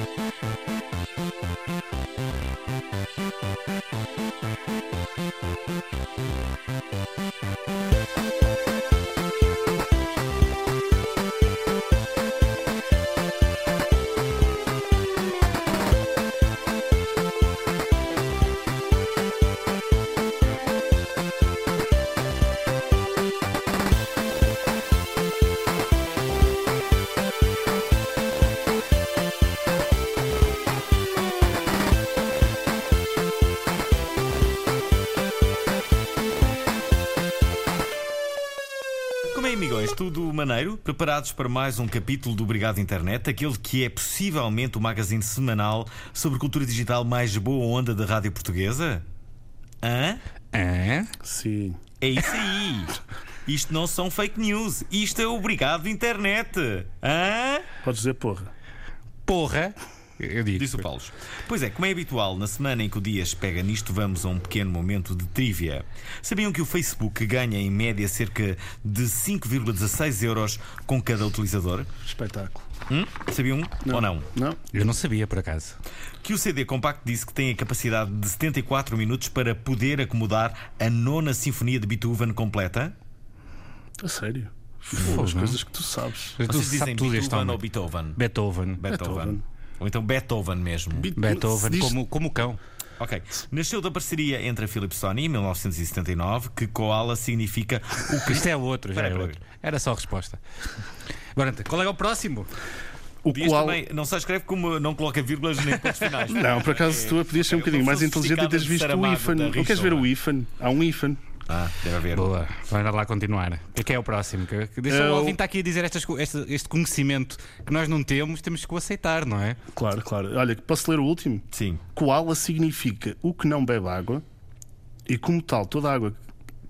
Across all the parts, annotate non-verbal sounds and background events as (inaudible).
Como Preparados para mais um capítulo do Obrigado Internet, aquele que é possivelmente o magazine semanal sobre cultura digital mais boa onda da rádio portuguesa? Hã? Hã? Sim. É isso aí! Isto não são fake news, isto é o Obrigado Internet! Hã? Podes dizer porra. Porra! Eu digo. Disse o Paulo. Pois é, como é habitual, na semana em que o Dias pega nisto, vamos a um pequeno momento de trivia. Sabiam que o Facebook ganha em média cerca de 5,16 euros com cada utilizador? Espetáculo. Hum? Sabiam ou não? Não? Eu não sabia, por acaso. Que o CD compacto disse que tem a capacidade de 74 minutos para poder acomodar a nona sinfonia de Beethoven completa? A sério? Fogo, as não? coisas que tu sabes. Mas tu Vocês dizem sabes tudo este Beethoven ou Beethoven? Beethoven. Beethoven. Beethoven. Ou então Beethoven mesmo. Be- Beethoven, se diz- como, como o cão. Ok. Nasceu da parceria entre a Philips e Sony em 1979, que Koala significa o que Isto é outro, já é outro. Era só a resposta. Agora, qual é o próximo? O Dias qual... também não só escreve como não coloca vírgulas nem pontos finais. Não, por acaso tu podias ser um É bocadinho mais inteligente e teres visto o IFAN. Da Não queres ver o Richola. IFAN? Há um IFAN. Ah, deve haver. Boa, vai lá continuar. O que é que é o próximo? Que- que Deixa É o ouvinte aqui a dizer estas este, este conhecimento que nós não temos, temos que o aceitar, não é? Claro, claro. Olha, posso ler o último? Sim. Koala significa o que não bebe água e, como tal, toda a água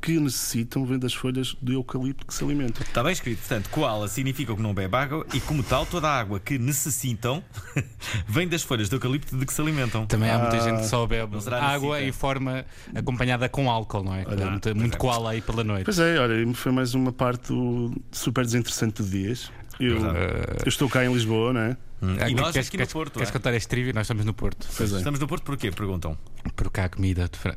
que necessitam vem das folhas do eucalipto que se alimentam. Está bem escrito. Portanto, koala significa que não bebe água e, como tal, toda a água que necessitam (laughs) vem das folhas de eucalipto de que se alimentam. Também há muita Ah, gente que só bebe água necessita. em forma acompanhada com álcool, não é? Dá muito, muito koala aí pela noite. Pois é, olha, foi mais uma parte do super desinteressante de dias. Eu, eu estou cá em Lisboa, não é? Ah, E nós queres, aqui no queres- Porto, Queres é? contar este trivia? Nós estamos no Porto. Pois é. Estamos no Porto porquê? Perguntam. Porque há comida de Fran-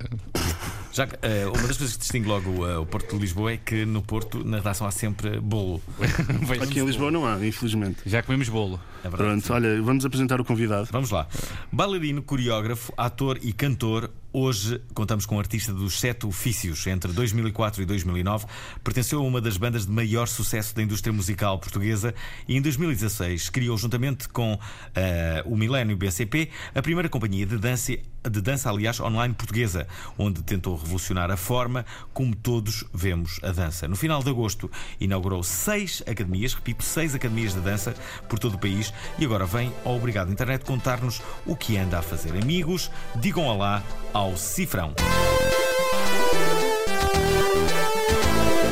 Já que, eh, uma das coisas que distingue logo eh, o Porto de Lisboa é que no Porto, na redação, há sempre bolo. (laughs) Aqui em Lisboa não há, infelizmente. Já comemos bolo. É verdade. Pronto, olha, vamos apresentar o convidado. Vamos lá. Bailarino, coreógrafo, ator e cantor. Hoje contamos com um artista dos sete ofícios. Entre 2004 e 2009 pertenceu a uma das bandas de maior sucesso da indústria musical portuguesa e em 2016 criou, juntamente com eh, o Milênio BCP, a primeira companhia de dança, de dança, aliás, online portuguesa, onde tentou revolucionar a forma como todos vemos a dança. No final de agosto inaugurou seis academias, repito, seis academias de dança por todo o país e agora vem ao Obrigado Internet contar-nos o que anda a fazer. Amigos, digam olá ao Cifrão.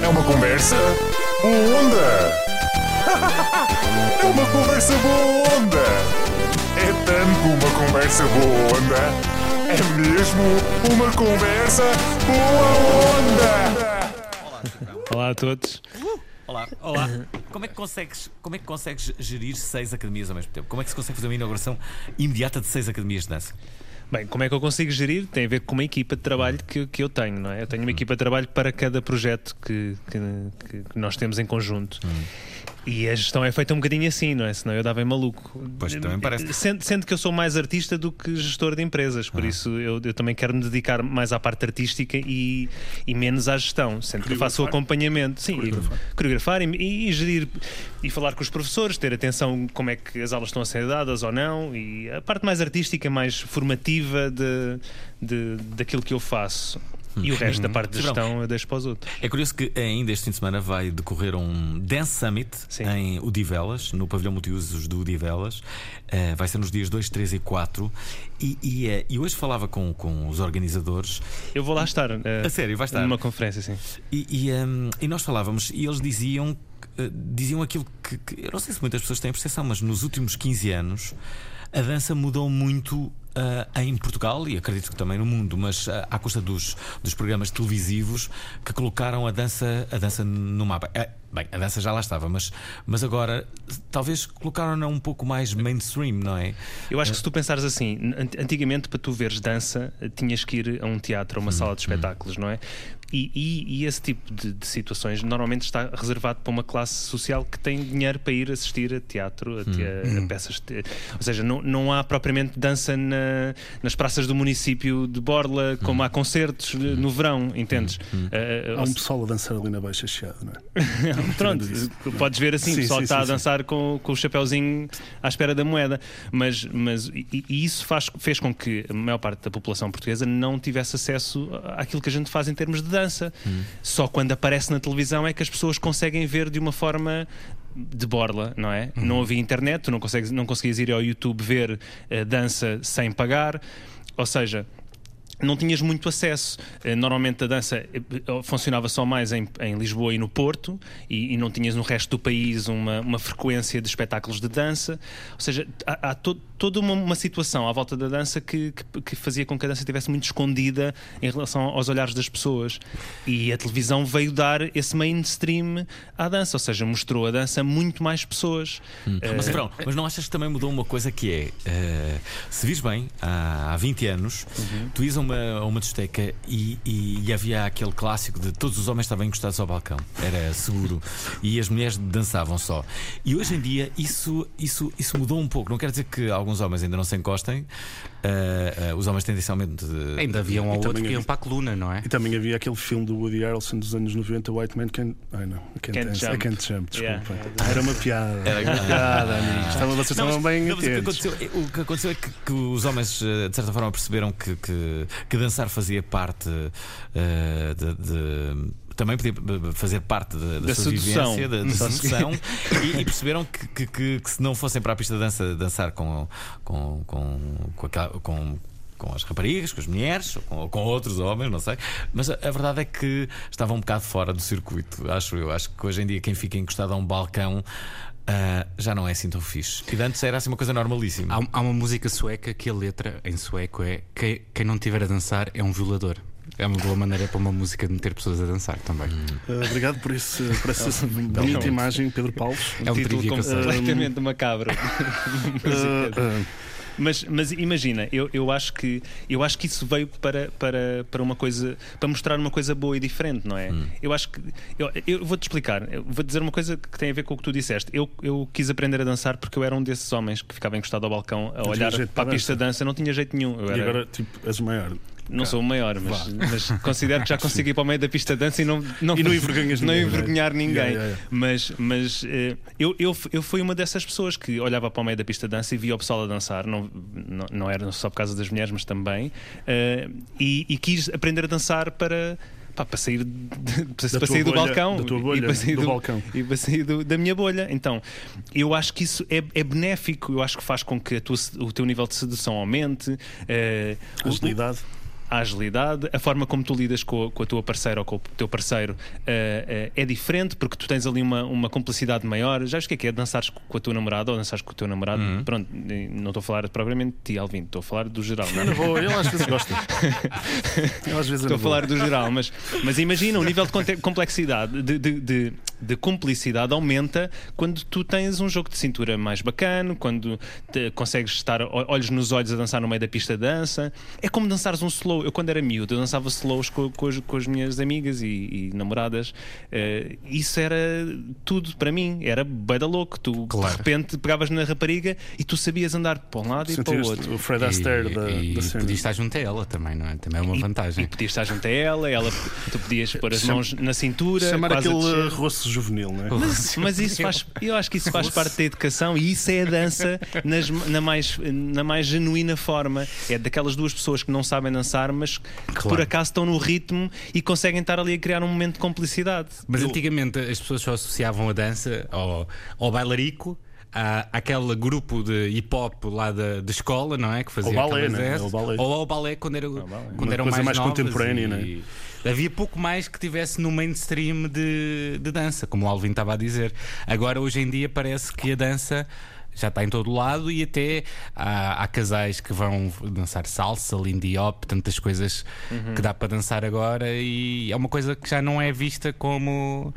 É uma conversa boa onda. (laughs) É uma conversa boa onda. É tanto uma conversa boa onda. É mesmo uma conversa boa onda. Olá a todos. Olá. Olá. Como é que consegues, como é que consegues gerir seis academias ao mesmo tempo? Como é que se consegue fazer uma inauguração imediata de seis academias de dança? Bem, como é que eu consigo gerir? Tem a ver com uma equipa de trabalho que, que eu tenho, não é? Eu tenho uma equipa de trabalho para cada projeto que, que, que nós temos em conjunto. E a gestão é feita um bocadinho assim, não é? Senão eu dava em maluco. Pois, também parece. Sendo, sendo que eu sou mais artista do que gestor de empresas, por isso eu, eu também quero me dedicar mais à parte artística e, e menos à gestão, sendo que eu faço o acompanhamento, sim, Coreografar. e, coreografar e, e gerir e falar com os professores, ter atenção como é que as aulas estão a ser dadas ou não, e a parte mais artística, mais formativa de, de, daquilo que eu faço. E o resto da parte de gestão eu deixo para os outros. É curioso que ainda este fim de semana vai decorrer um Dance Summit Sim. em Odivelas, no pavilhão multiusos do Odivelas. Eh, vai ser nos dias 2, 3 e 4. E, e, eh, e hoje falava com, com os organizadores. Eu vou lá estar. eh, A sério, vai estar. Numa conferência, sim. E, e, hum, e nós falávamos e eles diziam, diziam aquilo que, que- Eu não sei se muitas pessoas têm a percepção, mas nos últimos 15 anos a dança mudou muito. Ah, em Portugal e acredito que também no mundo, mas ah, à custa dos, dos programas televisivos que colocaram a dança, a dança no mapa. Ah, Bem, a dança já lá estava, mas, mas agora talvez colocaram-na um pouco mais mainstream, não é? Eu acho que se tu pensares assim, an- antigamente para tu veres dança tinhas que ir a um teatro, a uma sala de espetáculos, não é? E, e- e esse tipo de, de situações normalmente está reservado para uma classe social que tem dinheiro para ir assistir a teatro, a, te- a peças. de- ou seja, não, não há propriamente dança na- nas praças do município de Borla, como há concertos de- no verão, entendes? Uh, Há um pessoal a dançar ali na Baixa Chiada, não é? (laughs) (laughs) Pronto, podes ver assim, o Sim, pessoal sim, que está sim, a dançar com, com o chapéuzinho à espera da moeda. Mas, mas e, e isso faz, fez com que a maior parte da população portuguesa não tivesse acesso àquilo que a gente faz em termos de dança. Só quando aparece na televisão é que as pessoas conseguem ver de uma forma de borla, não é? Não havia internet, tu não, consegues, não conseguias ir ao YouTube ver eh, dança sem pagar. Ou seja, não tinhas muito acesso. Eh, Normalmente a dança eh, eh, funcionava só mais em, em Lisboa e no Porto e, e não tinhas no resto do país uma, uma frequência de espetáculos de dança. Ou seja, há, há to- toda uma, uma situação à volta da dança que, que- que fazia com que a dança estivesse muito escondida em relação aos olhares das pessoas. E a televisão veio dar esse mainstream à dança, ou seja, mostrou a dança a muito mais pessoas. Eh, Mas, Verão, mas não achas que também mudou uma coisa que é eh, se vis bem, há, há 20 anos, tu ias a uma, uma discoteca e, e- e havia aquele clássico de todos os homens estavam encostados ao balcão, era seguro, e as mulheres dançavam só. E hoje em dia isso, isso, isso mudou um pouco. Não quer dizer que alguns homens ainda não se encostem, eh, eh, os homens tendencialmente. eh, Ainda havia um ou outro que iam para a coluna, não é? E também havia aquele filme do Woody Harrelson dos anos 90, White Man Can't. Ai não, can't, Can't dance. Jump. can't jump, Yeah. desculpa. Era uma piada. Era- uma piada, amigos. Estavam, vocês Não, estavam bem não, mas o, que atentos. aconteceu, o que aconteceu é que, que os homens, eh, de certa forma, perceberam que, que, que dançar fazia parte eh, de. de- também podia eh, fazer parte da, da Da sua sedução. vivência, da, da sedução, (laughs) e, e perceberam que, que, que- que se não fossem para a pista de dança dançar com, com, com, com, aquela- com- com as raparigas, com as mulheres, ou com, ou com outros homens, não sei. Mas a, a verdade é que estavam um bocado fora do circuito, acho eu. Acho que hoje em dia quem fica encostado a um balcão ah, já não é assim tão fixe. E antes era assim uma coisa normalíssima. Há, há uma música sueca que a letra em sueco é quem, quem não tiver a dançar é um violador. É uma boa maneira para uma música de meter pessoas a dançar também. Uh, obrigado por, esse, por essa bonita imagem, Pedro Paulo. É um título completamente macabro. Uh, (laughs) uh, Mas, mas imagina, eu, eu, acho que, eu acho que isso veio para, para, para uma coisa para mostrar uma coisa boa e diferente, não é? Eu acho que eu, eu vou-te explicar, eu vou dizer uma coisa que tem a ver com o que tu disseste. Eu, eu quis aprender a dançar porque eu era um desses homens que ficava encostado ao balcão a olhar para a pista de dança, não tinha jeito nenhum. Eu e era- agora, tipo, és o maior. Não sou o maior, mas, mas considero que já consigo ir para o meio da pista de dança e não, não, E não não é? envergonhar ninguém. Yeah, yeah, yeah. Mas, mas eh, eu, eu, eu fui uma dessas pessoas que olhava para o meio da pista de dança e via o pessoal a dançar, não, não, não era só por causa das mulheres, mas também, eh, e, e quis aprender a dançar para. pá, para sair, de- para sair do bolha- balcão da tua e bolha, para sair do balcão. e para sair do- da minha bolha. Então, eu acho que isso é, é benéfico, eu acho que faz com que tua- o teu nível de sedução aumente. o- Agilidade. A agilidade, a forma como tu lidas com a, com a tua parceira ou com o teu parceiro eh, eh, é diferente porque tu tens ali uma, uma complicidade maior. Já o que é que é dançares com a tua namorada ou dançares com o teu namorado? Pronto, eh, não estou a falar propriamente de ti, Alvin, estou a falar do geral. Não é? Eu vou, ele às vezes gosta. (laughs) Ele às vezes Estou a não falar do geral, mas, mas imagina, o nível de complexidade, de, de, de, de cumplicidade aumenta quando tu tens um jogo de cintura mais bacana, quando te- consegues estar olhos nos olhos a dançar no meio da pista de dança. É como dançares um slow. Eu, quando era miúdo, eu dançava slows com, com, as, com as minhas amigas e, e namoradas. Eh, isso era tudo para mim, era bué da louco. Tu Claro. de repente pegavas na rapariga e tu sabias andar para um lado e para o outro. o Fred Astaire da, e, da e cena. podia estar junto a ela também, não é? Também é uma vantagem. E podias estar junto a ela, ela tu podias pôr as Chama- mãos na cintura, Chamar aquele rosto juvenil, não é? Mas, (laughs) mas isso faz, eu acho que isso faz parte da educação e isso é a dança nas- na, mais, na mais genuína forma. É daquelas duas pessoas que não sabem dançar, mas que por Claro. acaso estão no ritmo e conseguem estar ali a criar um momento de complicidade. Mas antigamente as pessoas só associavam a dança ao, ao bailarico. À, àquele grupo de hip hop lá da, da escola, não é? Que fazia Ao balé, né? Ou ao balé quando, era, balé. quando Uma eram coisa mais, mais contemporânea, e- né? Havia pouco mais que tivesse no mainstream de, de dança, como o Alvin estava a dizer. Agora, hoje em dia, parece que a dança já está em todo lado e até há, há casais que vão dançar salsa, lindy hop, tantas coisas que dá para dançar agora e é uma coisa que já não é vista como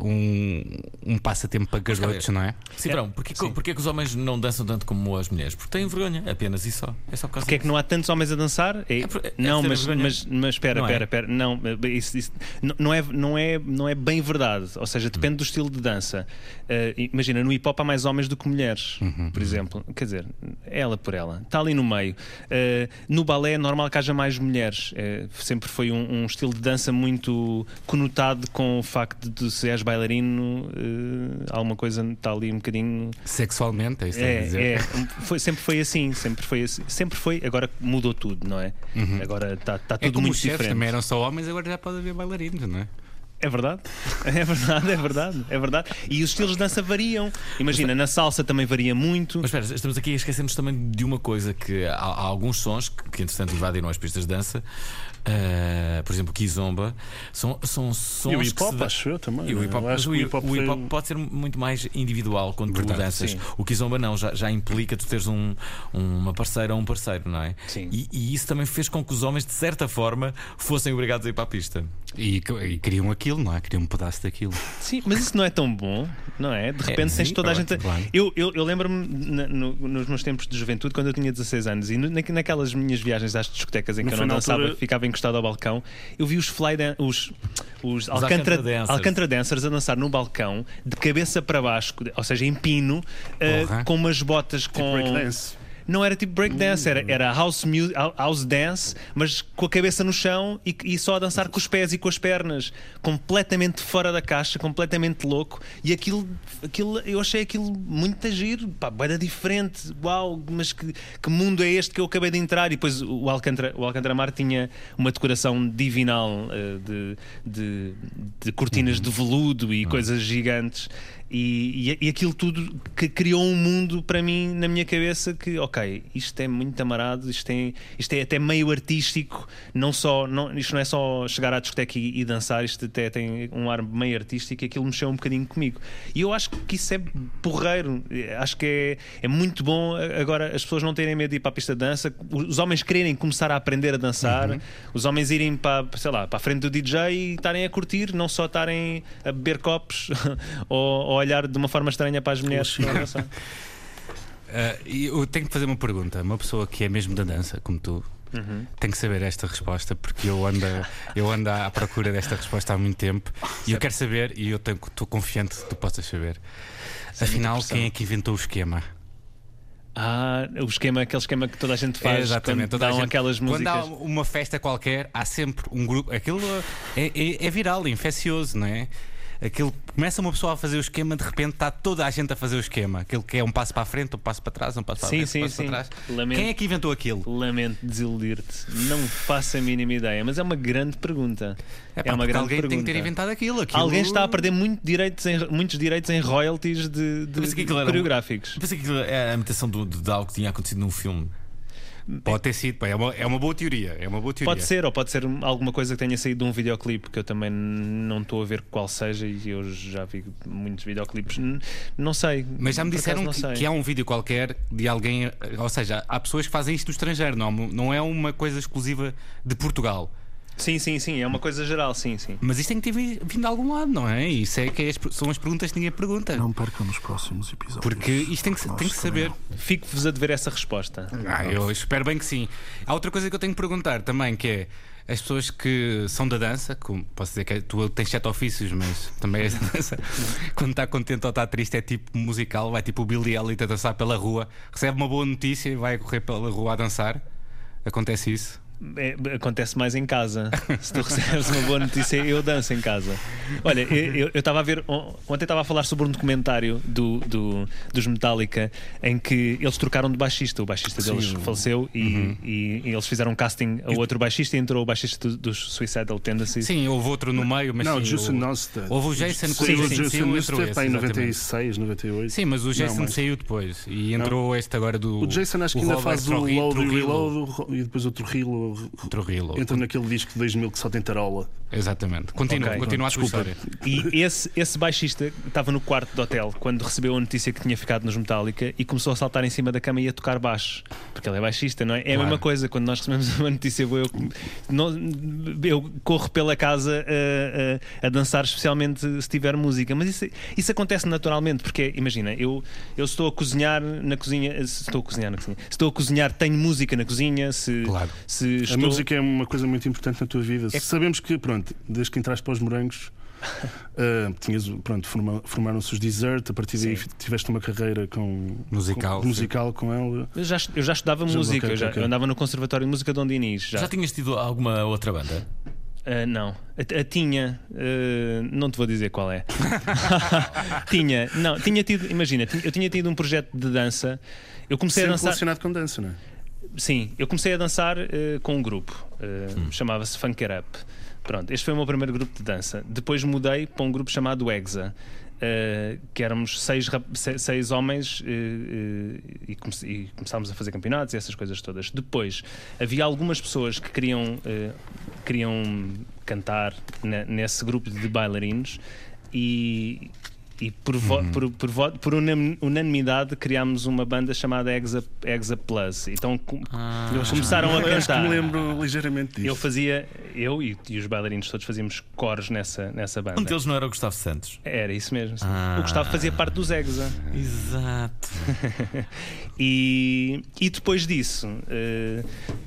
um, um passatempo para garotos, não é? Cibrão, porquê, que- porquê que os homens não dançam tanto como as mulheres? Porque têm vergonha, apenas e só. É só por causa Porque é que não há tantos homens a dançar? É- É por- é não, mas, vergonha. mas, mas espera, Não é? espera, espera. Não, isso, isso- não- é, não, é, não é bem verdade. Ou seja, depende do estilo de dança. Eh, imagina, no hip hop há mais homens do que mulheres, por exemplo. Quer dizer, ela por ela. Está ali no meio. Eh, no balé é normal que haja mais mulheres. Eh, sempre foi um, um estilo de dança muito conotado com o facto de se és bailarino, eh, alguma coisa está ali um bocadinho. Sexualmente, é isso que a dizer. É, é. Foi- sempre foi assim, sempre foi assim. Sempre foi, agora mudou tudo, não é? Agora está tá É tudo como muito os chefes diferente. também eram só homens, agora já pode haver bailarinos, não é? É verdade, (laughs) é verdade, é verdade, é verdade. E os estilos de dança variam. Imagina, na salsa também varia muito. Mas espera, estamos aqui a esquecermos também de uma coisa: que há, há alguns sons que, que entretanto invadiram as pistas de dança, ah, por exemplo, Kizomba, são, são sons. E o hip hop, dá- acho eu também. E o hip hop, mas acho o hip hop, foi- pode ser muito mais individual quando tu danças. sim. O Kizomba não, já, já implica tu teres um, uma parceira ou um parceiro, não é? Sim. E, e isso também fez com que os homens, de certa forma, fossem obrigados a ir para a pista. E, e queriam aquilo, não é? Queriam um pedaço daquilo. Sim, mas isso não é tão bom, não é? De repente sim, tens toda a gente. claro. Eu, eu, eu lembro-me no- nos meus tempos de juventude, quando eu tinha 16 anos, e no- na- naquelas minhas viagens às discotecas em Não que eu não dançava, altura- ficava encostado ao balcão, eu vi os fly dan- os, os, Alcantara, Alcantara dancers. Alcantara dancers a dançar no balcão, de cabeça para baixo, ou seja, em pino, Porra. com umas botas com. breakdance. Não era tipo breakdance, era, era house, mu- house dance, mas com a cabeça no chão e, e só a dançar com os pés e com as pernas. Completamente fora da caixa, completamente louco. E aquilo, aquilo eu achei aquilo muito giro, pá, era diferente. Uau, mas que, que mundo é este que eu acabei de entrar? E depois o Alcântara, o Alcântara Mar tinha uma decoração divinal eh, de, de, de cortinas de veludo e coisas gigantes. E, e, e aquilo tudo que criou um mundo para mim na minha cabeça que, ok, isto é muito amarado, isto é, isto é até meio artístico, não só, não, isto não é só chegar à discoteca e, e dançar, isto até tem um ar meio artístico e aquilo mexeu um bocadinho comigo. E eu acho que isso é porreiro, acho que é, é muito bom agora as pessoas não terem medo de ir para a pista de dança, os homens quererem começar a aprender a dançar, os homens irem para, sei lá, para a frente do DJ e estarem a curtir, não só estarem a beber copos (laughs) ou olhar de uma forma estranha para as mulheres (laughs) e eu tenho que fazer uma pergunta. Uma pessoa que é mesmo da dança, como tu, tem que saber esta resposta, porque eu ando, eu ando à procura desta resposta há muito tempo e eu quero saber, e eu tenho- estou confiante que tu possas saber. Afinal, quem é que inventou o esquema? Ah, o esquema, aquele esquema que toda a gente faz quando toda a dão gente- aquelas Quando músicas. há uma festa qualquer, há sempre um grupo. Aquilo é, é, é viral, é infeccioso, não é? Aquilo começa uma pessoa a fazer o esquema, de repente está toda a gente a fazer o esquema. Aquilo que é um passo para a frente, um passo para trás, um passo para Sim, frente, sim, um passo sim. para trás. Lamento. Quem é que inventou aquilo? Lamento desiludir-te. Não faço a mínima ideia, mas é uma grande pergunta. É, É, pá, uma porque grande alguém tem que ter pergunta. inventado aquilo. aquilo... Alguém está a perder muito direitos em- muitos direitos em royalties de, de aquilo era um- coreográficos. Pensei que aquilo era a imitação do- de, de algo que tinha acontecido num filme. Pode ter sido, pá, é, uma, é uma boa teoria. É uma boa teoria. Pode ser, ou pode ser alguma coisa que tenha saído de um videoclipe que eu também não estou a ver qual seja e eu já vi muitos videoclipes. Não sei. Mas já me disseram que, que há um vídeo qualquer de alguém. Ou seja, há pessoas que fazem isto no estrangeiro, não, não é uma coisa exclusiva de Portugal. Sim, sim, sim, é uma coisa geral, sim, sim. Mas isto tem que ter vi- vindo de algum lado, não é? Isso é que é as- são as perguntas que ninguém pergunta. Não percam nos próximos episódios. Porque isto tem que, tem que saber. Fico-vos a dever essa resposta. Ah, eu espero bem que sim. Há outra coisa que eu tenho que perguntar também, que é as pessoas que são da dança, como posso dizer que tu tens sete ofícios, mas também és da dança, (laughs) quando está contente ou está triste é tipo musical, vai tipo o Billy Elliot a dançar pela rua, recebe uma boa notícia e vai correr pela rua a dançar. Acontece isso. É, acontece mais em casa. Se tu recebes uma boa notícia, eu danço em casa. Olha, eu eu estava a ver. on- Ontem estava a falar sobre um documentário do, do- dos Metallica em que eles trocaram de baixista. O baixista deles faleceu e, e- e eles fizeram um casting a outro baixista e entrou o baixista do- dos Suicidal Tendencies. Sim, houve outro no meio, mas Não, sim, Jason Newsted. houve o Jason Sim, quando o o Jason saiu, está em exatamente. 96, 98. Sim, mas o Jason mais. saiu depois e entrou este agora do. O Jason acho que o ainda Robert faz o load e reload e depois outro rilo o. Trujillo. Entra naquele disco de 2000 que só tem tarola. Exatamente. Continua, Ok, continua a desculpa. história. E esse, esse baixista estava no quarto do hotel quando recebeu a notícia que tinha ficado nos Metallica e começou a saltar em cima da cama e a tocar baixo. Porque ele é baixista, não é? É a Claro. mesma coisa. Quando nós recebemos uma notícia eu, não- eu corro pela casa a, a- a dançar, especialmente se tiver música. Mas isso, isso acontece naturalmente, porque imagina, eu, eu estou a cozinhar na cozinha. Se estou a cozinhar na cozinha. Estou a cozinhar, tenho música na cozinha. Se, Claro. se A estou. música é uma coisa muito importante na tua vida. Sabemos que, pronto, desde que entraste para os morangos, ah, (laughs) tinhas, pronto, forma- formaram-se os Desert, a partir daí Sim. tiveste uma carreira com, Musical, com, sim. musical com ela. Eu já, eu já estudava Já- música, ok, eu, já, ok. eu andava no Conservatório de Música Dom Dinis. Já, Já tinhas tido alguma outra banda? Ah, não, a, a tinha, ah, não te vou dizer qual é. (laughs) (laughs) tinha, não, tinha tido, imagina, eu tinha tido um projeto de dança. Eu comecei a Sempre dançar. relacionado com dança, não é? Sim, eu comecei a dançar eh, com um grupo, eh, Hum. chamava-se Funk It Up. Pronto, este foi o meu primeiro grupo de dança. Depois mudei para um grupo chamado Exa, eh, que éramos seis, seis homens e, come- e começámos a fazer campeonatos e essas coisas todas. Depois havia algumas pessoas que queriam, queriam cantar ne- nesse grupo de bailarinos e. E por, vo- por, por, vo- por unan- unanimidade criámos uma banda chamada Exa, Exa Plus. Então com- Eu acho- começaram a eu cantar. me lembro ligeiramente disso. Eu fazia, eu e, e os bailarinos todos fazíamos coros nessa, nessa banda. Um deles não era o Gustavo Santos. Era isso mesmo. Ah. O Gustavo fazia parte dos Exa. Exato. (laughs) E, e depois disso eh,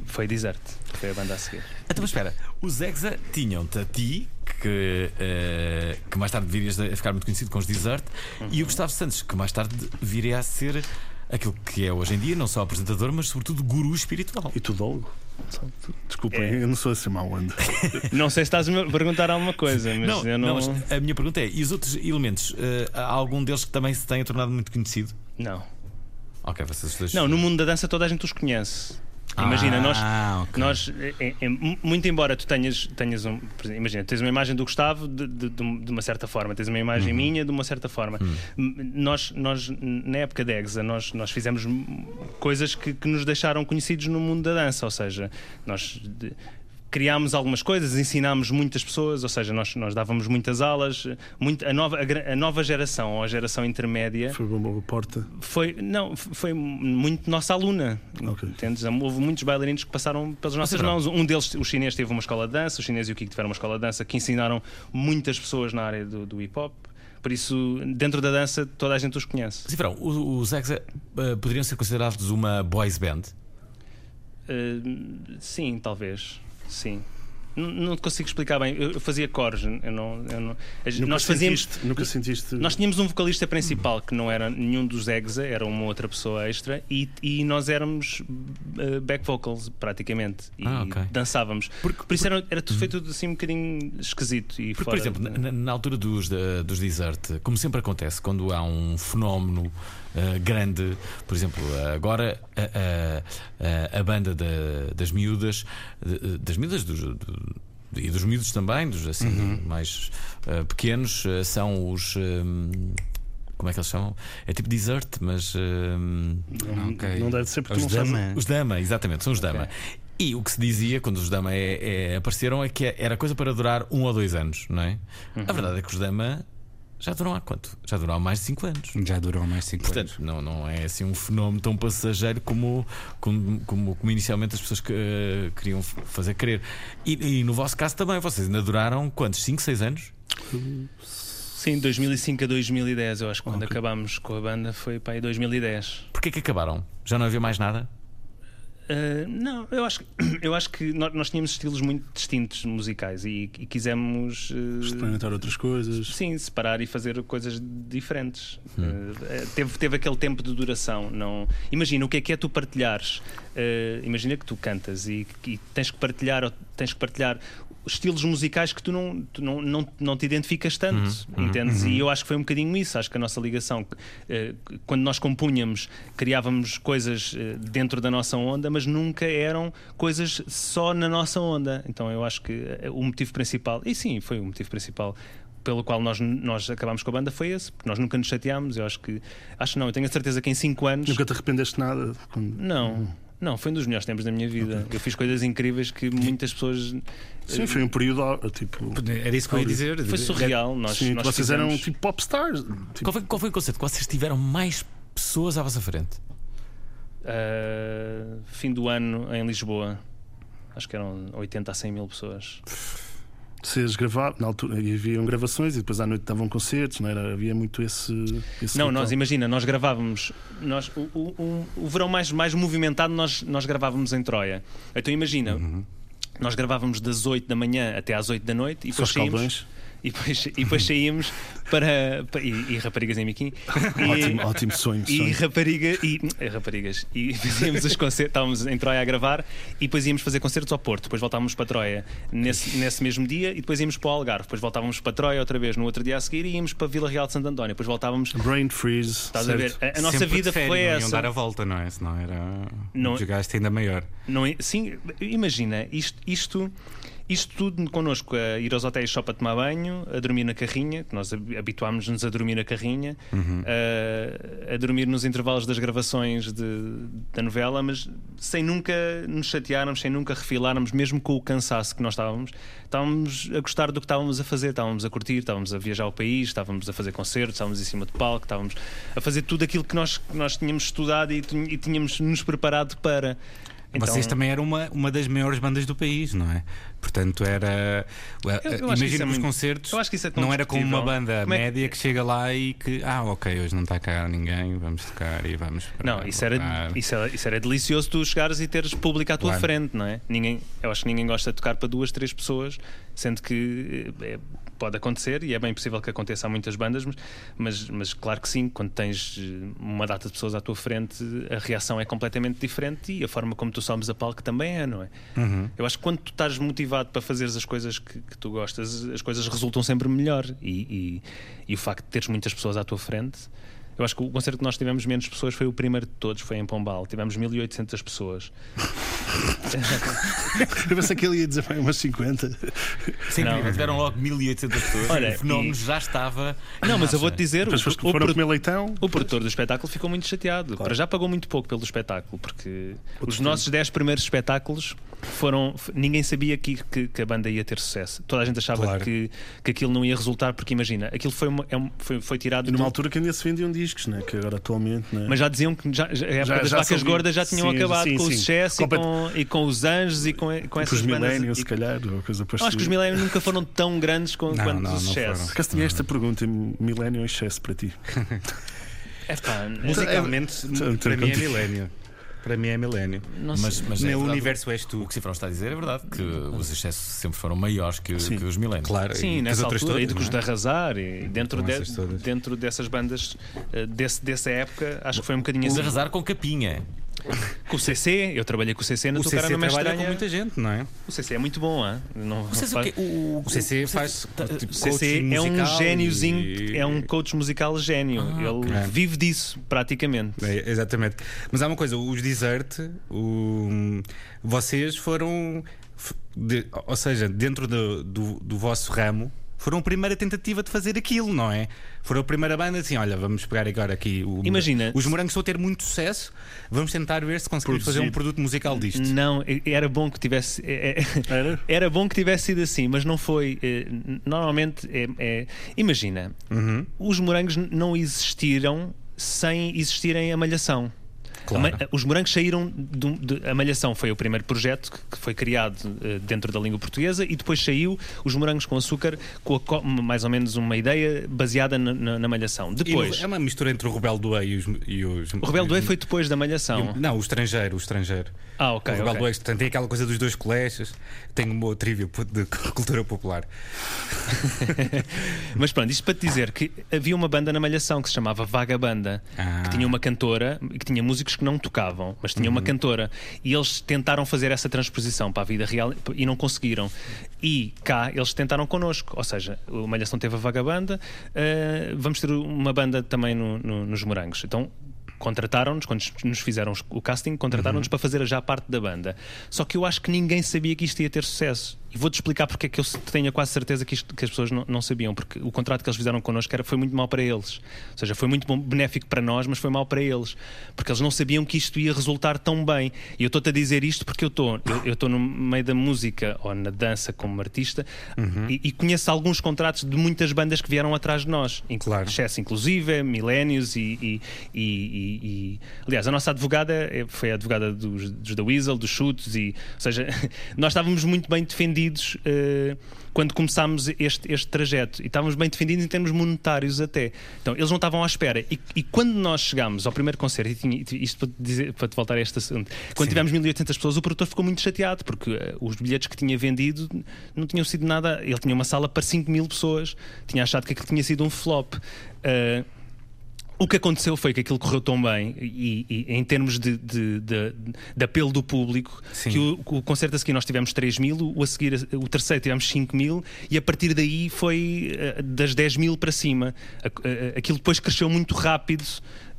foi Desert, que foi a banda a seguir. Então, mas espera, os Exa tinham-te a ti, que, eh, que mais tarde virias a ficar muito conhecido com os Desert, e o Gustavo Santos, que mais tarde viria a ser aquilo que é hoje em dia, não só apresentador, mas sobretudo guru espiritual. E tudólogo. Desculpem, É. eu não sou assim mau onda. (laughs) Não sei se estás a perguntar alguma coisa, mas Não, eu não. não, a minha pergunta é: e os outros elementos? eh, há algum deles que também se tenha tornado muito conhecido? Não. Ok, vocês dois. Não, no mundo da dança toda a gente os conhece. Imagina, nós, Ah, ok. nós é- é- muito embora tu tenhas, tenhas um, imagina, tens uma imagem do Gustavo de, de- de um- uma certa forma, tens uma imagem minha de uma certa forma. M- Nós, nós, na época da EXA, nós, nós fizemos coisas que, que nos deixaram conhecidos no mundo da dança, ou seja, nós de- criámos algumas coisas, ensinámos muitas pessoas, ou seja, nós, nós dávamos muitas aulas, muito, a, nova, a, a nova geração, ou a geração intermédia, Foi uma boa porta. foi, não, foi muito nossa aluna. Ok. Entendes? Houve muitos bailarinos que passaram pelas nossas seja, mãos. Um deles, o chinês, teve uma escola de dança, o chinês e o Kiko tiveram uma escola de dança que ensinaram muitas pessoas na área do, do hip hop. Por isso, dentro da dança, toda a gente os conhece. Cifrão, os, Exa eh, poderiam ser considerados uma boys band? Uh, sim, talvez. Sim. Não te consigo explicar bem. Eu fazia cores. Eu não, eu não- Nunca nós fazíamos. sentiste, nunca sentiste. Nós tínhamos um vocalista principal que não era nenhum dos Exa, era uma outra pessoa extra, e, e nós éramos uh, back vocals praticamente. E Ah, ok. dançávamos. Porque- Por isso era, era tudo feito assim um bocadinho esquisito. E Porque, fora por exemplo, na, na altura dos, da- dos Desert, como sempre acontece, quando há um fenómeno eh, grande, por exemplo, agora a, a- a banda da- das miúdas, das miúdas dos. do- e dos miúdos também, dos assim mais eh, pequenos, eh, são os. eh, como é que eles chamam? É tipo desert, mas. eh, Não, Ok. não deve ser porque Os não dama. os Dama, exatamente, são os Dama. E o que se dizia quando os Dama é- é- apareceram é que era coisa para durar um ou dois anos, não é? A verdade é que os Dama já duram há quanto? Já duram há mais de cinco anos. Já durou mais 5 anos. Portanto, não, não é assim um fenómeno tão passageiro como, como, como, como inicialmente as pessoas que, eh, queriam fazer crer. E, e no vosso caso também, vocês ainda duraram quantos? 5, 6 anos? Sim, 2005 a 2010, eu acho que quando acabámos com a banda foi para aí 2010. Porquê que acabaram? Já não havia mais nada? Uh, não, eu acho, que- (clears throat) eu acho que nós, nós tínhamos estilos muito distintos musicais e, e quisemos uh, Experimentar outras coisas. sim, separar e fazer coisas diferentes. Hum. Uh, teve, teve aquele tempo de duração. Não... Imagina o que é que é tu partilhares. Imagina que tu cantas e, e tens que partilhar tens que partilhar estilos musicais que tu não, tu não, não, não te identificas tanto, Uhum. entendes? E eu acho que foi um bocadinho isso. Acho que a nossa ligação, eh, quando nós compunhamos, criávamos coisas eh, dentro da nossa onda, mas nunca eram coisas só na nossa onda. Então eu acho que eh, o motivo principal, e sim, foi o motivo principal pelo qual nós, nós acabámos com a banda foi esse, porque nós nunca nos chateámos. Eu acho que, acho não, eu tenho a certeza que em 5 anos. Nunca te arrependeste de nada. Quando... Não. Não, foi um dos melhores tempos da minha vida. Eu fiz coisas incríveis que muitas pessoas. Sim, foi um período tipo. Era isso que eu ia dizer. Foi surreal. Nós, Sim, nós vocês fizemos- eram tipo popstars. Qual Tipo, foi, qual foi o conceito? Vocês tiveram mais pessoas à vossa frente? Uh, fim do ano em Lisboa. Acho que eram 80 a 100 mil pessoas. Vocês gravavam, na altura haviam gravações e depois à noite davam concertos, não era? Havia muito esse. esse Não, ritual. nós imagina, nós gravávamos. Nós, o, o, o- verão mais, mais movimentado nós, nós gravávamos em Troia. Então imagina, Uhum. nós gravávamos das 8 da manhã até às 8 da noite e Só depois os saímos. E depois, e depois saímos para. para- e, e raparigas em biquíni. E- Ótimo, ótimo sonho. E rapariga e eh, raparigas e (laughs) fazíamos os concertos, estávamos em Troia a gravar e depois íamos fazer concertos ao Porto, depois voltávamos para Troia nesse, nesse mesmo dia e depois íamos para o Algarve, depois voltávamos para Troia outra vez no outro dia a seguir e íamos para Vila Real de Santo António, depois voltávamos. Brain freeze. Estás a ver? A, a nossa Sempre vida férias, foi não iam essa. dar a volta, não é? Senão era Não- um desgaste ainda maior. Não sim, imagina, isto, isto, isto tudo connosco, a ir aos hotéis só para tomar banho, a dormir na carrinha, que nós hab- habituámos-nos a dormir na carrinha, a, a dormir nos intervalos das gravações de- da novela, mas sem nunca nos chatearmos, sem nunca refilarmos, mesmo com o cansaço que nós estávamos, estávamos a gostar do que estávamos a fazer, estávamos a curtir, estávamos a viajar ao país, estávamos a fazer concertos, estávamos em cima de palco, estávamos a fazer tudo aquilo que nós, que nós tínhamos estudado e, e tínhamos nos preparado para. Então, Vocês também eram uma, uma das maiores bandas do país, não é? Portanto, era. Imagina é os muito- concertos eu acho que isso é tão não era como uma banda Como é que- média que chega lá e que, ah, ok, hoje não está cá ninguém, vamos tocar e vamos. Não, isso era, isso, era, isso era delicioso tu chegares e teres público à tua Claro. frente, não é? Ninguém, eu acho que ninguém gosta de tocar para duas, três pessoas, sendo que eh, é- pode acontecer e é bem possível que aconteça a muitas bandas, mas, mas, mas claro que sim, quando tens eh, uma data de pessoas à tua frente, a reação é completamente diferente e a forma como tu somes a palco também é, não é? Uhum. Eu acho que quando tu estás motivado para fazeres as coisas que, que tu gostas, as coisas resultam sempre melhor. E, e, e o facto de teres muitas pessoas à tua frente. Eu acho que o concerto que nós tivemos menos pessoas foi o primeiro de todos, foi em Pombal. Tivemos 1800 pessoas. (laughs) Eu pensei que ele ia dizer bem umas 50. Sim, Não. Tiveram logo 1800 pessoas. Olha, o fenómeno e- já estava. Não, mas eu vou-te dizer, o, o, foram comer leitão. o produtor do espetáculo ficou muito chateado. Para já pagou muito pouco pelo espetáculo, porque os nossos 10 primeiros espetáculos foram. Ninguém sabia que, que, que a banda ia ter sucesso. Toda a gente achava Claro. que, que aquilo não ia resultar, porque imagina, aquilo foi, uma- é um- foi, foi tirado E numa do- altura que ainda se vendiam discos, né? que agora atualmente. Né? Mas já diziam que já, já, a época Já- das já vacas soube. gordas já tinham Sim, acabado sim, com o sim. sucesso Complet- e, com, e com os anjos e com, com com essas os bandas. Millennials, E- se calhar, ou coisa eu acho que os Millennials nunca foram tão grandes com, Não, quanto não, o não sucesso. foram. Acaso tinha esta pergunta: Millennium em excesso para ti? (laughs) Epá, Musicalmente, é- para mim é contigo. Para mim é sei. Mas, mas é Meu universo és tu. O que o Cifrão está a dizer é verdade, que os excessos sempre foram maiores que, que os milénios. Claro, Sim, e nessa altura, e todas, de, os de é? arrasar, e dentro, Com de- dentro dessas bandas eh, desse, dessa época, acho que foi um bocadinho Os assim. arrasar com capinha. Com o CC, eu trabalhei com o CC na O tua CC cara não é trabalha com muita gente, não é? O CC é muito bom, hein? não, o faz- quê? O, O CC faz. tipo, O CC é um gêniozinho, e- é um coach musical gênio. Ah, Ele ok. vive disso, praticamente. É, exatamente. Mas há uma coisa, os Desert, o- vocês foram, de- ou seja, dentro do, do, do vosso ramo, foram a primeira tentativa de fazer aquilo, não é? Foram a primeira banda assim: olha, vamos pegar agora aqui. O, Imagina- Os morangos estão a ter muito sucesso, vamos tentar ver se conseguimos fazer um produto musical disto. Não, era bom que tivesse. é- é- (laughs) Era? Era bom que tivesse sido assim, mas não foi. eh, Normalmente, é, é- imagina, Uhum. os morangos não existiram sem existirem a malhação. Claro. Ma- Os morangos saíram de, de- a Malhação foi o primeiro projeto que, foi criado eh, dentro da língua portuguesa e depois saiu os morangos com açúcar com co- mais ou menos uma ideia baseada na, na- na Malhação. E Depois, é uma mistura entre o Rebelde Way e os. E os o Rebelde Way foi depois da Malhação. Não, o estrangeiro, o estrangeiro. Ah, ok. o Rebelde ok. Way, portanto, tem aquela coisa dos dois colégios. Tenho uma trivia de (laughs) cultura popular. (laughs) Mas pronto, isto para te dizer que havia uma banda na Malhação que se chamava Vagabanda, Ah. que tinha uma cantora e que tinha músicos que não tocavam, mas tinha Uhum. uma cantora. E eles tentaram fazer essa transposição para a vida real e não conseguiram. E cá eles tentaram connosco, ou seja, o Malhação teve a Vagabanda, eh, vamos ter uma banda também no- no- nos Morangos. Então contrataram-nos, quando nos fizeram o casting, contrataram-nos Uhum. para fazer já parte da banda. Só que eu acho que ninguém sabia que isto ia ter sucesso. E vou-te explicar porque é que eu tenho quase certeza que, isto, que as pessoas não, não, sabiam, porque o contrato que eles fizeram connosco era, foi muito mal para eles. Ou seja, foi muito bom, benéfico para nós, mas foi mal para eles. Porque eles não sabiam que isto ia resultar tão bem. E eu estou-te a dizer isto porque eu estou eu estou no meio da música ou na dança como artista uhum. e, e, conheço alguns contratos de muitas bandas que vieram atrás de nós. Claro. Excesso, inclusive, Millennials e, e, e, Aliás, a nossa advogada é, foi a advogada dos, dos da Weasel, dos Chutes, e, ou seja, (laughs) nós estávamos muito bem defendidos defendidos uh, quando começámos este, este trajeto e estávamos bem defendidos em termos monetários até. Então, eles não estavam à espera. E, e quando nós chegámos ao primeiro concerto, e tinha, isto para, dizer, para te voltar a este assunto, quando Sim. tivemos 1800 pessoas, o produtor ficou muito chateado porque uh, os bilhetes que tinha vendido não tinham sido nada. Ele tinha uma sala para 5 mil pessoas, tinha achado que aquilo tinha sido um flop. Uh, o que aconteceu foi que aquilo correu tão bem, e, e em termos de, de, de, de, apelo do público, Sim. que o, o, concerto a seguir nós tivemos 3 mil, o, a seguir, o terceiro tivemos 5 mil, e a partir daí foi uh, das 10 mil para cima. Aquilo depois cresceu muito rápido.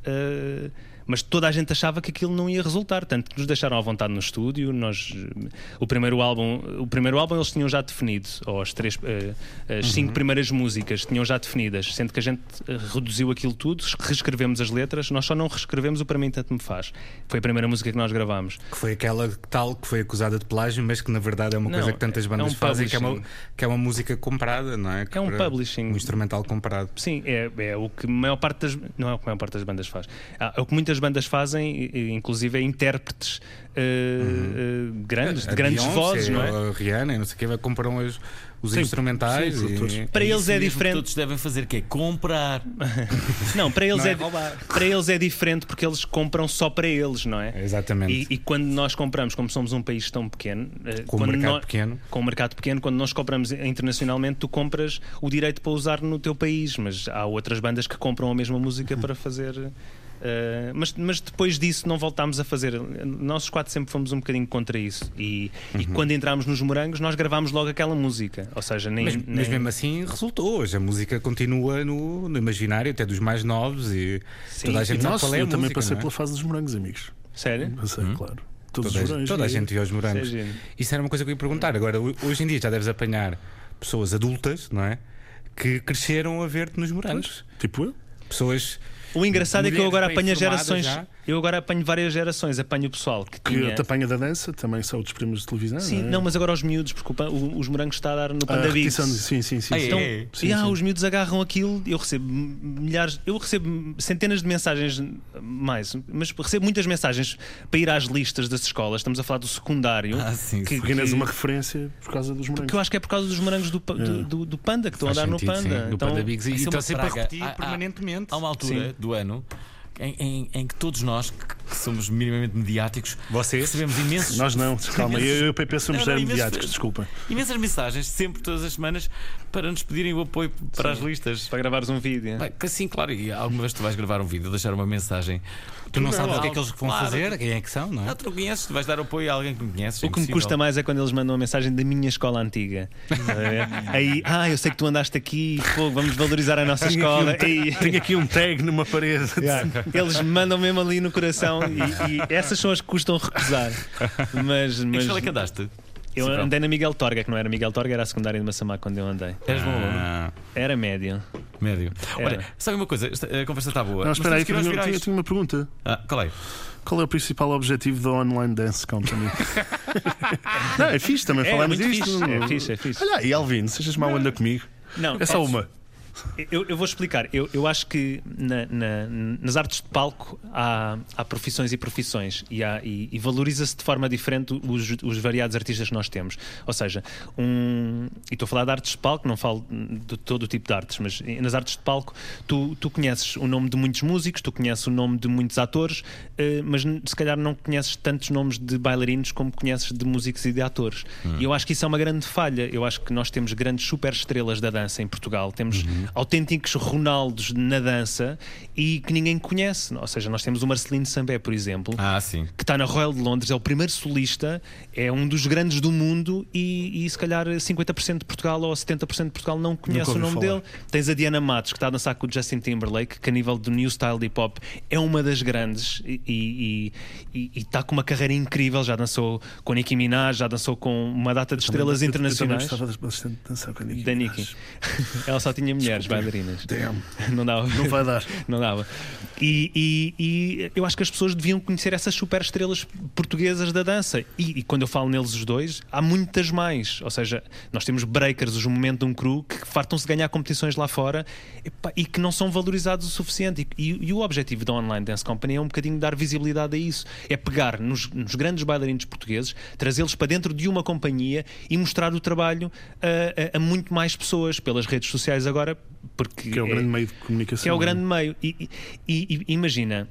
Uh, mas toda a gente achava que aquilo não ia resultar, tanto que nos deixaram à vontade no estúdio. Nós, o primeiro álbum, o primeiro álbum eles tinham já definido, ou as três, eh, as cinco uhum. primeiras músicas tinham já definidas, sendo que a gente eh, reduziu aquilo tudo, reescrevemos as letras, nós só não reescrevemos o para mim tanto me faz. Foi a primeira música que nós gravámos. Que foi aquela tal que foi acusada de plágio, mas que na verdade é uma não, coisa que tantas bandas é um fazem, que é, uma, que é uma música comprada, não é? Que é um publishing. Um instrumental comprado. Sim, é, é o que a maior parte das. Não é o que a maior parte das bandas faz. Ah, é o que muitas bandas fazem, inclusive é intérpretes uh, uhum. uh, grandes, de grandes Beyoncé, vozes, não é? A Rihanna, não sei o que, compram os, os sim, instrumentais. Sim, e... Para eles é diferente. Todos devem fazer que é comprar. (laughs) não, para eles não é, é para eles é diferente porque eles compram só para eles, não é? Exatamente. E, e quando nós compramos, como somos um país tão pequeno, eh, com um mercado nós, pequeno, com um mercado pequeno, quando nós compramos internacionalmente, tu compras o direito para usar no teu país, mas há outras bandas que compram a mesma música para fazer Uh, mas, mas depois disso não voltámos a fazer. Nós quatro sempre fomos um bocadinho contra isso. E, uhum. e quando entramos nos morangos, nós gravámos logo aquela música. Ou seja, nem. Mas, nem... mas mesmo assim resultou. Hoje a música continua no, no imaginário, até dos mais novos. E Sim. toda a gente sabe qual é a eu música, também passei é? pela fase dos morangos, amigos. Sério? Passei, hum? claro. Todos toda, os morangos, toda a gente viu os morangos. Isso, Isso era uma coisa que eu ia perguntar. Agora, hoje em dia já deves apanhar pessoas adultas, não é? Que cresceram a ver-te nos morangos. Tipo eu? Pessoas o engraçado é que eu agora apanho gerações. Já. Eu agora apanho várias gerações, apanho o pessoal que, que tinha... te apanha da dança, também são outros primos de televisão. Sim, não, é? não, mas agora os miúdos, porque o, os morangos está a dar no Panda ah, Bigs. Sim, sim, sim. Então, é, sim, e, ah, sim. os miúdos agarram aquilo, eu recebo milhares, eu recebo centenas de mensagens mais, mas recebo muitas mensagens para ir às listas das escolas. Estamos a falar do secundário. Ah, sim, que, que, uma referência por causa dos morangos. Que eu acho que é por causa dos morangos do, do, é. do, do Panda que estão a dar no Panda. Sim, então, Panda Bigs e estão sempre a repetir permanentemente. Há uma altura do ano em, em, em, que todos nós, que somos minimamente mediáticos, Vocês? recebemos imensos. Nós não, (laughs) calma, imensos, eu e o PP somos zero mediáticos, desculpa. Imensas mensagens, sempre, todas as semanas, para nos pedirem o apoio para Sim, as listas. Para gravares um vídeo. Bem, sim, claro, e alguma vez tu vais gravar um vídeo, deixar uma mensagem. Tu não, não sabes o que é que eles vão claro. fazer, quem é que são, não é? Não, tu não conheces, tu vais dar apoio a alguém que não conheces. O que me custa mais é quando eles mandam uma mensagem da minha escola antiga. (laughs) Aí, ah, eu sei que tu andaste aqui, pô, vamos valorizar a nossa escola. Tenho aqui, um, tenho aqui um tag numa parede. Yeah. Eles mandam mesmo ali no coração e, e, essas são as que custam recusar. Mas, (laughs) mas... Em que escola é que andaste? Eu Sim, andei na Miguel Torga, que não era Miguel Torga, era a secundária de Massamá quando eu andei. Eras bom aluno? Era médio. Médio. Era. Olha, sabe uma coisa? A conversa está boa. Não, espera aí, que eu, tinha, tinha uma pergunta. Ah, qual é? Qual é o principal objetivo da Online Dance Company? (laughs) não, é fixe também é, falamos disto. Fixe. É fixe, é fixe. Olha, e Alvin, sejas mau anda comigo. Não, é só uma. Eu, eu, vou explicar. Eu, eu acho que na, na, nas artes de palco há, há profissões e profissões e, e, e valoriza-se de forma diferente os, os, variados artistas que nós temos. Ou seja, um, e estou a falar de artes de palco, não falo de todo o tipo de artes, mas nas artes de palco tu, tu conheces o nome de muitos músicos, tu conheces o nome de muitos atores, eh, mas se calhar não conheces tantos nomes de bailarinos como conheces de músicos e de atores. Hum. E eu acho que isso é uma grande falha. Eu acho que nós temos grandes super estrelas da dança em Portugal. Temos. Uhum autênticos Ronaldos na dança e que ninguém conhece. Ou seja, nós temos o Marcelino Sambé, por exemplo, Ah, sim. que está na Royal de Londres, é o primeiro solista, é um dos grandes do mundo e, e se calhar 50% de Portugal ou 70% de Portugal não conhece o nome falar. dele. Tens a Diana Matos, que está a dançar com o Justin Timberlake, que a nível do new style de hip hop é uma das grandes e- e e- e está com uma carreira incrível. Já dançou com Nicki Minaj, já dançou com uma data de estrelas Eu- eu- internacionais. Eu também gostava bastante de dançar com a Nicki. Da Nicki. (laughs) Ela só tinha mulheres bailarinas. Damn. (laughs) Não dava. Não vai dar. Não dava. E, e- e eu acho que as pessoas deviam conhecer essas super estrelas portuguesas da dança. E, e quando eu falo neles os dois, há muitas mais. Ou seja, nós temos breakers, os Momento de um Cru, que fartam-se de ganhar competições lá fora e que não são valorizados o suficiente. E o objetivo da Online Dance Company é um bocadinho dar visibilidade a isso. É pegar nos, nos grandes bailarinos portugueses, trazê-los para dentro de uma companhia e mostrar o trabalho a, a- a muito mais pessoas pelas redes sociais agora. Porque Que é o grande meio de comunicação. que é o não grande meio. E, e- e- e imagina,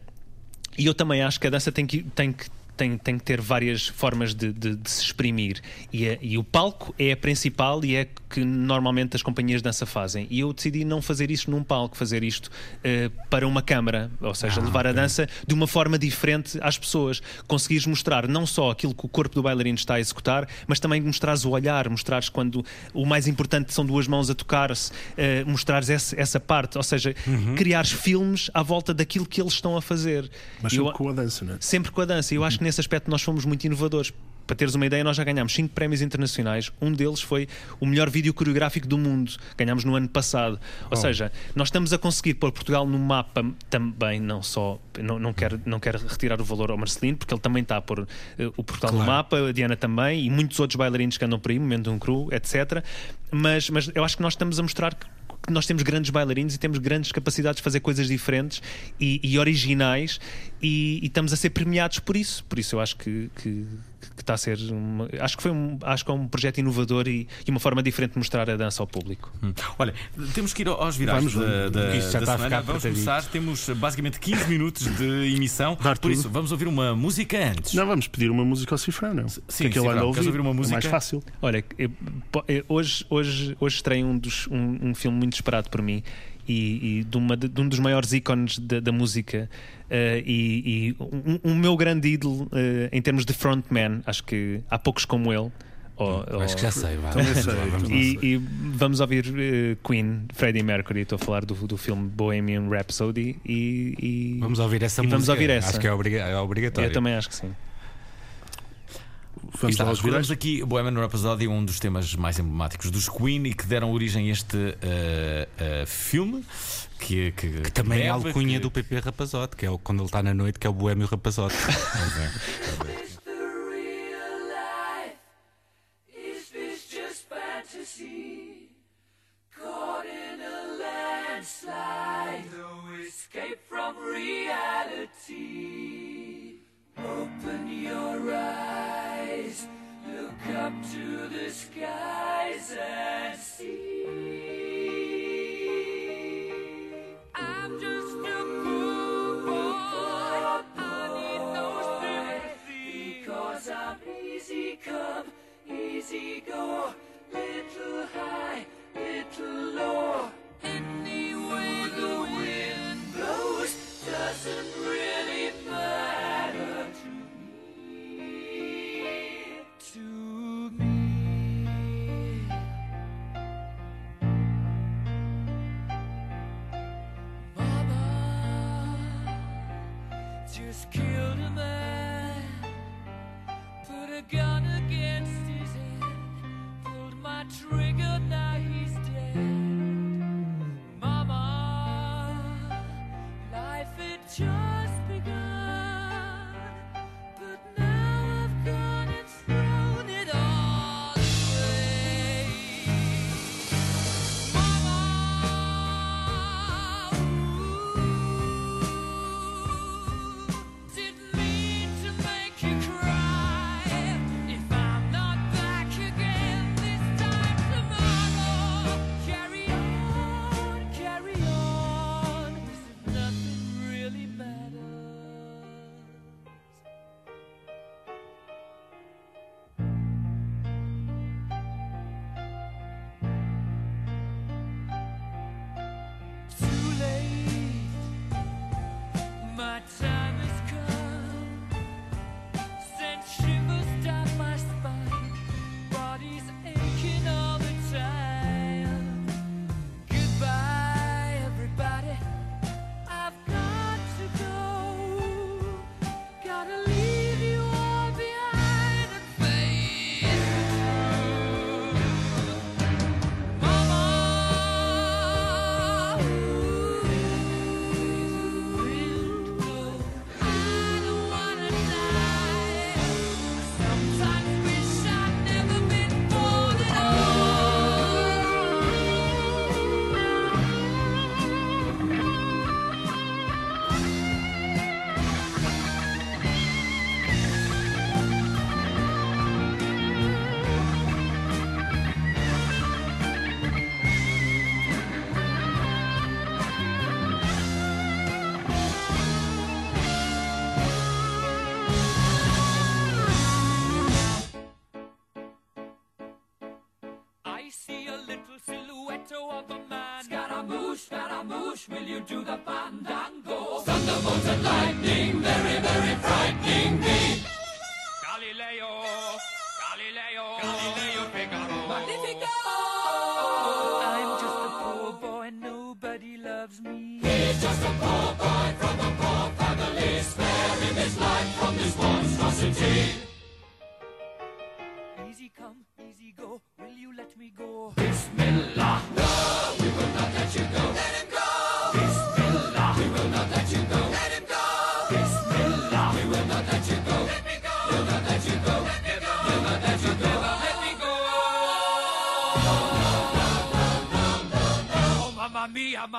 e eu também acho que a dança tem que, tem que, tem, tem que ter várias formas de, de- de se exprimir. E, a- e o palco é a principal e é que normalmente as companhias de dança fazem. E eu decidi não fazer isto num palco, fazer isto eh, para uma câmara, ou seja, levar a dança de uma forma diferente às pessoas. Conseguires mostrar não só aquilo que o corpo do bailarino está a executar, mas também mostrares o olhar, mostrares quando o mais importante são duas mãos a tocar-se, eh, mostrares essa, essa parte, ou seja, criares filmes à volta daquilo que eles estão a fazer. Mas sempre eu- com a dança, não é? sempre com a dança. Eu acho que nesse aspecto nós fomos muito inovadores. Para teres uma ideia, nós já ganhámos cinco prémios internacionais. Um deles foi o melhor vídeo coreográfico do mundo. Ganhámos no ano passado. Ou seja, nós estamos a conseguir pôr Portugal no mapa também, não só. Não, não, quero, não quero retirar o valor ao Marcelino, porque ele também está a pôr eh, o Portugal no mapa, a Diana também, e muitos outros bailarinos que andam por aí, Momento um Cru, etc. Mas, mas eu acho que nós estamos a mostrar que que nós temos grandes bailarinos e temos grandes capacidades de fazer coisas diferentes e, e originais e, e estamos a ser premiados por isso. Por isso eu acho que, que, que está a ser uma- acho que foi um, acho que é um projeto inovador e, e uma forma diferente de mostrar a dança ao público. Hum. Olha, temos que ir aos virais Vamos, da, da, Isto já da está a semana. ficar Vamos começar. Temos basicamente 15 minutos de emissão. Dar Por tudo. isso, vamos ouvir uma música antes. Não, vamos pedir uma música ao Cifrão, não? Sim, que anda a queres ouvir. ouvir uma música? É mais fácil. Olha, eu- eu- hoje, hoje, hoje estreia um, dos, um, um filme muito esperado por mim e, e de, uma- de- de um dos maiores ícones da, da música eh, e, e um, um meu grande ídolo eh, em termos de frontman. Acho que há poucos como ele. Ou- ou- Acho que já sei, vá. Também (laughs) sei, Vamos lá. também e, e vamos ouvir eh, Queen, Freddie Mercury. Estou a falar do, do filme Bohemian Rhapsody e, e- Vamos ouvir essa E música. vamos ouvir essa. Acho que é, obriga é obrigatório. eu também acho que sim. Vamos Está, lá aos virais. aqui Bohemian Rhapsody, um dos temas mais emblemáticos dos Queen e que deram origem a este eh, eh, filme. Que, que, Que também é a alcunha que- do PP Rapazote, que é o, quando ele está na noite, que é o Boêmio Rapazote. landslide, no escape from reality. Open your eyes, up to the skies and see. You do the fandango?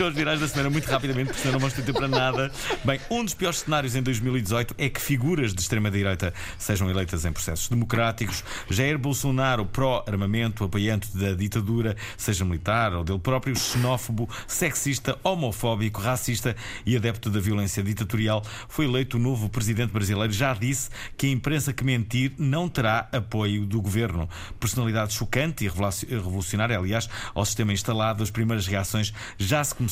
Ir aos virais da semana muito rapidamente, porque senão não vamos ter tempo para nada. Bem, um dos piores cenários em 2018 é que figuras de extrema-direita sejam eleitas em processos democráticos. Jair Bolsonaro, pró-armamento, apoiante da ditadura, seja militar ou dele próprio, xenófobo, sexista, homofóbico, racista e adepto da violência ditatorial, foi eleito o novo presidente brasileiro. Já disse que a imprensa que mentir não terá apoio do governo. Personalidade chocante e revolucionária, aliás, ao sistema instalado, as primeiras reações já se começaram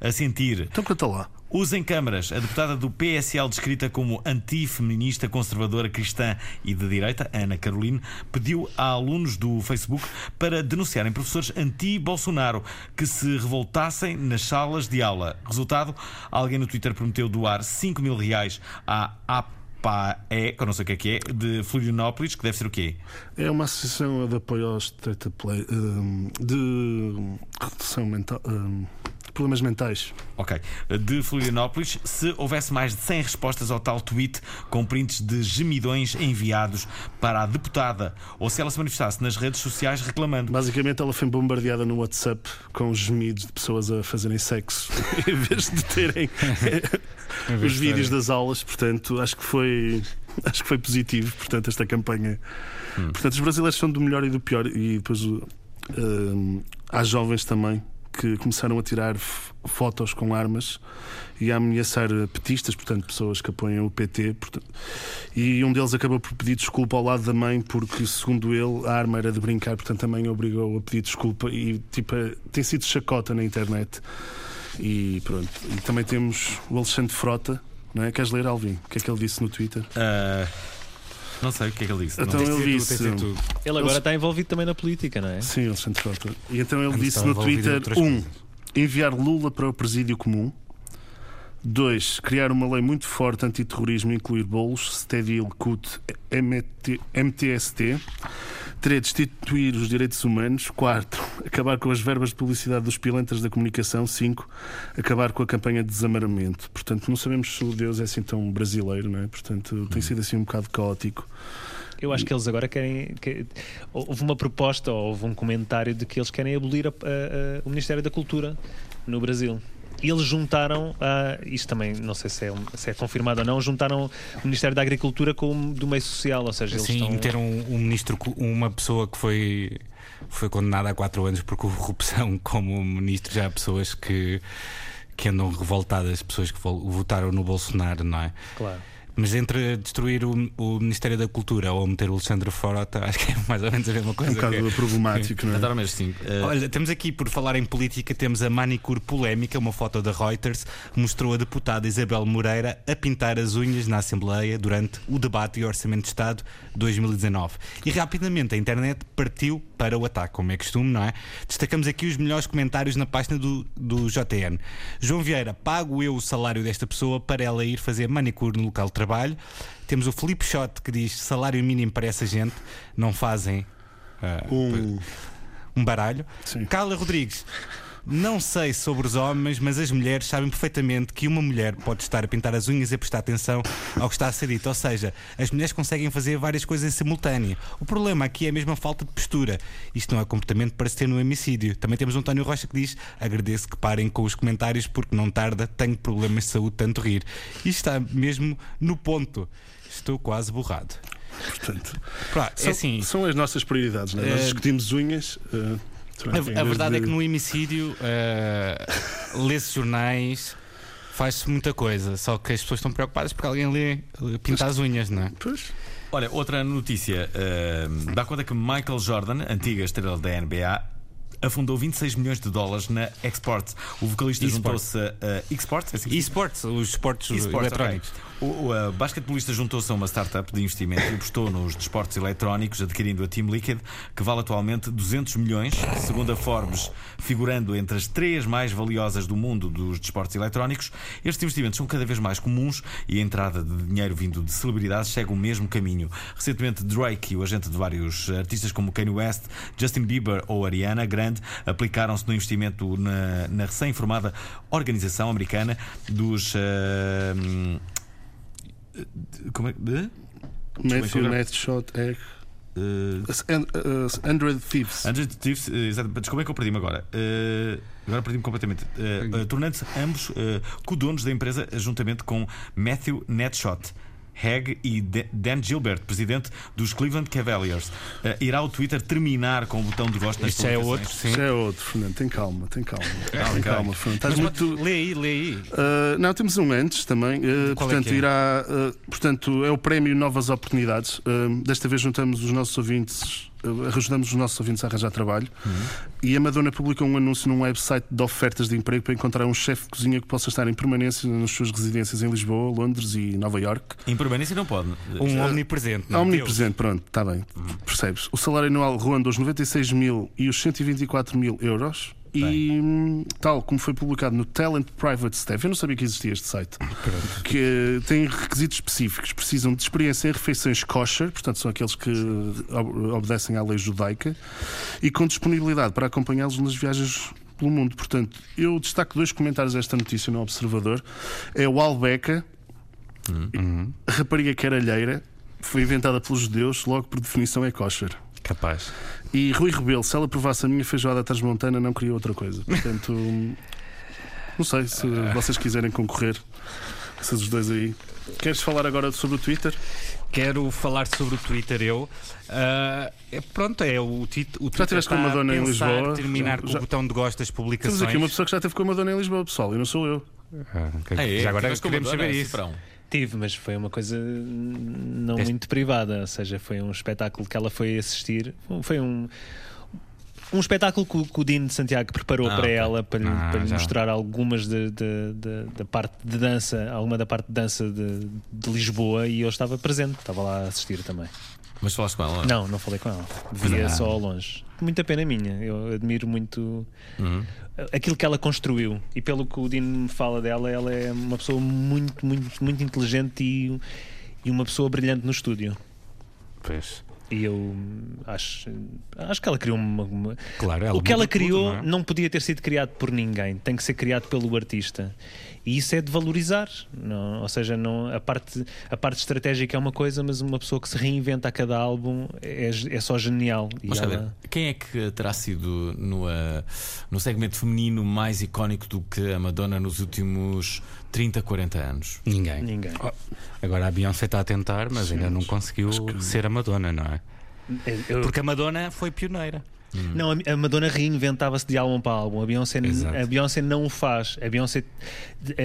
a sentir. Então canta lá. Usem câmaras. A deputada do PSL, descrita como antifeminista, conservadora, cristã e de direita, Ana Caroline, pediu a alunos do Facebook para denunciarem professores anti-Bolsonaro que se revoltassem nas salas de aula. Resultado: alguém no Twitter prometeu doar 5 mil reais à APAE, que eu não sei o que é que é, de Florianópolis, que deve ser o quê? É uma associação de apoio aos play, hum, de redução mental. hum, problemas mentais. Ok. De Florianópolis, se houvesse mais de 100 respostas ao tal tweet com prints de gemidões enviados para a deputada, ou se ela se manifestasse nas redes sociais reclamando. Basicamente, ela foi bombardeada no WhatsApp com gemidos de pessoas a fazerem sexo (laughs) em vez de terem (laughs) os vídeos das aulas. Portanto, acho que foi. Acho que foi positivo, portanto, esta campanha. Portanto, os brasileiros são do melhor e do pior. E depois hum, há jovens também que começaram a tirar fotos com armas e a ameaçar eh, petistas, portanto, pessoas que apoiam o PT. portanto- e um deles acabou por pedir desculpa ao lado da mãe, porque, segundo ele, a arma era de brincar, portanto, a mãe obrigou a pedir desculpa. E tipo, eh, tem sido chacota na internet. E pronto. E também temos o Alexandre Frota. Não é? Queres ler, Alvin? O que é que ele disse no Twitter? Ah, não sei o que é que ele disse. Então Não- ele disse. tu, tem de ser tu. Ele agora está envolvido também na política, não é? Sim, Alexandre Frota. E então ele disse no Twitter: um, enviar Lula para o presídio comum. 2. Criar uma lei muito forte antiterrorismo e incluir bolos, Stedil, CUT, MT, MTST. 3. Destituir os direitos humanos. 4. Acabar com as verbas de publicidade dos pilantras da comunicação. 5. Acabar com a campanha de desamaramento. Portanto, não sabemos se o Deus é assim tão brasileiro, não é? Portanto, tem sido assim um bocado caótico. Eu acho que eles agora querem. que- houve uma proposta, ou houve um comentário de que eles querem abolir a- a- a- o Ministério da Cultura no Brasil. E eles juntaram, a, isto também não sei se é, se é confirmado ou não, juntaram o Ministério da Agricultura com o do meio social, ou seja, eles Sim, estão... meteram um, um ministro, uma pessoa que foi, foi condenada a 4 anos por corrupção (laughs) como ministro. Já há pessoas que, que andam revoltadas, pessoas que votaram no Bolsonaro, não é? Claro. Mas entre destruir o, o Ministério da Cultura ou meter o Alexandre Frota, acho que é mais ou menos a mesma Um coisa. bocado que- problemático, não é? Adoro mesmo sim. Eh, Olha, temos aqui, por falar em política, temos a manicure polémica, uma foto da Reuters, mostrou a deputada Isabel Moreira a pintar as unhas na Assembleia durante o debate e Orçamento de Estado 2019. E rapidamente a internet partiu para o ataque, como é costume, não é? Destacamos aqui os melhores comentários na página do, do JN. João Vieira, pago eu o salário desta pessoa para ela ir fazer manicure no local de trabalho. Temos o Felipe Shot que diz salário mínimo para essa gente, não fazem. ah, Um, um baralho. Sim. Carla Rodrigues. Não sei sobre os homens, mas as mulheres sabem perfeitamente que uma mulher pode estar a pintar as unhas e a prestar atenção ao que está a ser dito. Ou seja, as mulheres conseguem fazer várias coisas em simultâneo. O problema aqui é a falta de postura. Isto não é comportamento para se ter no homicídio. Também temos o António Rocha que diz: agradeço que parem com os comentários porque não tarda, tenho problemas de saúde, tanto rir. Isto está mesmo no ponto. Estou quase borrado. portanto, Pá, é são, assim. são as nossas prioridades, não é? Nós Eh, discutimos unhas. eh, A, verdade é de- que no homicídio uh, lê-se jornais, faz-se muita coisa, só que as pessoas estão preocupadas porque alguém lê, lê pinta as unhas, não é? Pois. Olha, outra notícia. eh, dá conta que Michael Jordan, antiga estrela da NBA, afundou 26 milhões de dólares na Exports. O vocalista juntou-se a Exports, é assim E-sports, os esportes eSports, eletrónicos. ok. O, o uh, basquetebolista juntou-se a uma startup de investimento e apostou nos desportos eletrónicos, adquirindo a Team Liquid, que vale atualmente 200 milhões, segundo a Forbes, figurando entre as três mais valiosas do mundo dos desportos eletrónicos. Estes investimentos são cada vez mais comuns e a entrada de dinheiro vindo de celebridades segue o mesmo caminho. Recentemente, Drake e o agente de vários artistas como Kanye West, Justin Bieber ou Ariana Grande aplicaram-se no investimento na, na recém-formada organização americana dos. ah, como é que. de? Matthew agora- Netshot é. Uh, And- uh, Android Thieves. Android Thieves, uh, exatamente. Desculpa, é que eu perdi-me agora. Uh, agora perdi-me completamente. Uh, uh, Tornando-se ambos uh, co-donos da empresa, juntamente com Matthew Netshot. Hag e Dan Gilbert, presidente dos Cleveland Cavaliers. Uh, irá o Twitter terminar com o botão de gosto nas Isto já é outro, sim. Isso é outro, Fernando. Tem calma, tem calma. (laughs) tem ok. calma, Fernando. Mas muito. lê aí, lê aí. Uh, não, temos um antes também. Uh, é portanto, que é? irá. portanto, é o prémio Novas Oportunidades. Desta vez juntamos os nossos ouvintes. Uh, ajudamos os nossos ouvintes a arranjar trabalho. Uhum. E a Madonna publicou um anúncio num website de ofertas de emprego para encontrar um chefe de cozinha que possa estar em permanência nas suas residências em Lisboa, Londres e Nova York. Em permanência não pode. Um omnipresente. não é? Omnipresente, pronto, está bem. Percebes? O salário anual ronda os 96 mil e os 124 mil euros. E hum, tal como foi publicado no Talent Private Staff, eu não sabia que existia este site, que eh, tem requisitos específicos. Precisam de experiência em refeições kosher, portanto, são aqueles que ob- obedecem à lei judaica, e com disponibilidade para acompanhá-los nas viagens pelo mundo. Portanto, eu destaco dois comentários desta notícia no Observador. É o Albeca, a rapariga caralheira, foi inventada pelos judeus, logo por definição é kosher. Capaz. E Rui Rebelo, se ela provasse a minha feijoada transmontana, não queria outra coisa. Portanto, (laughs) não sei se vocês quiserem concorrer, esses dois aí. Queres falar agora sobre o Twitter? Quero falar sobre o Twitter eu. Ah, é, pronto, é o, tit- o Twitter tiveste com está a Madonna a em Lisboa? terminar Já- com já- o botão de gosto das publicações. Temos aqui uma pessoa que já teve com a Madonna em Lisboa, pessoal, e não sou eu. Ah, ok. Ah, é? Já agora Tiveste com queremos saber isso. Cifrão? Tive, mas foi uma coisa não muito privada, ou seja, foi um espetáculo que ela foi assistir. Foi um, um espetáculo que, o- Dino de Santiago preparou Ah, para ok. ela, para, lhe- Ah, para lhe mostrar algumas de- de- de- da parte de dança, alguma da parte de dança de, de Lisboa e eu estava presente, estava lá a assistir também. Mas falaste com ela? Não, não falei com ela, via só ao longe. Muita pena minha, eu admiro muito Uhum. Aquilo que ela construiu e pelo que o Dino me fala dela, ela é uma pessoa muito, muito, muito inteligente e, e uma pessoa brilhante no estúdio. Pois. E eu acho, acho que ela criou uma. uma- Claro, ela o que ela muda tudo, criou não é? não podia ter sido criado por ninguém, tem que ser criado pelo artista. E isso é de valorizar, não, ou seja, não, a, parte, a parte estratégica é uma coisa, mas uma pessoa que se reinventa a cada álbum é, é só genial. E Vamos ela- saber, quem é que terá sido no, ah, no segmento feminino mais icónico do que a Madonna nos últimos 30, 40 anos? Ninguém. Ninguém. Agora a Beyoncé está a tentar, mas ainda não conseguiu ser a Madonna, não é? Eu- Porque a Madonna foi pioneira. Não, a Madonna reinventava-se de álbum para álbum. A Beyoncé, Exato. a Beyoncé não o faz. A Beyoncé,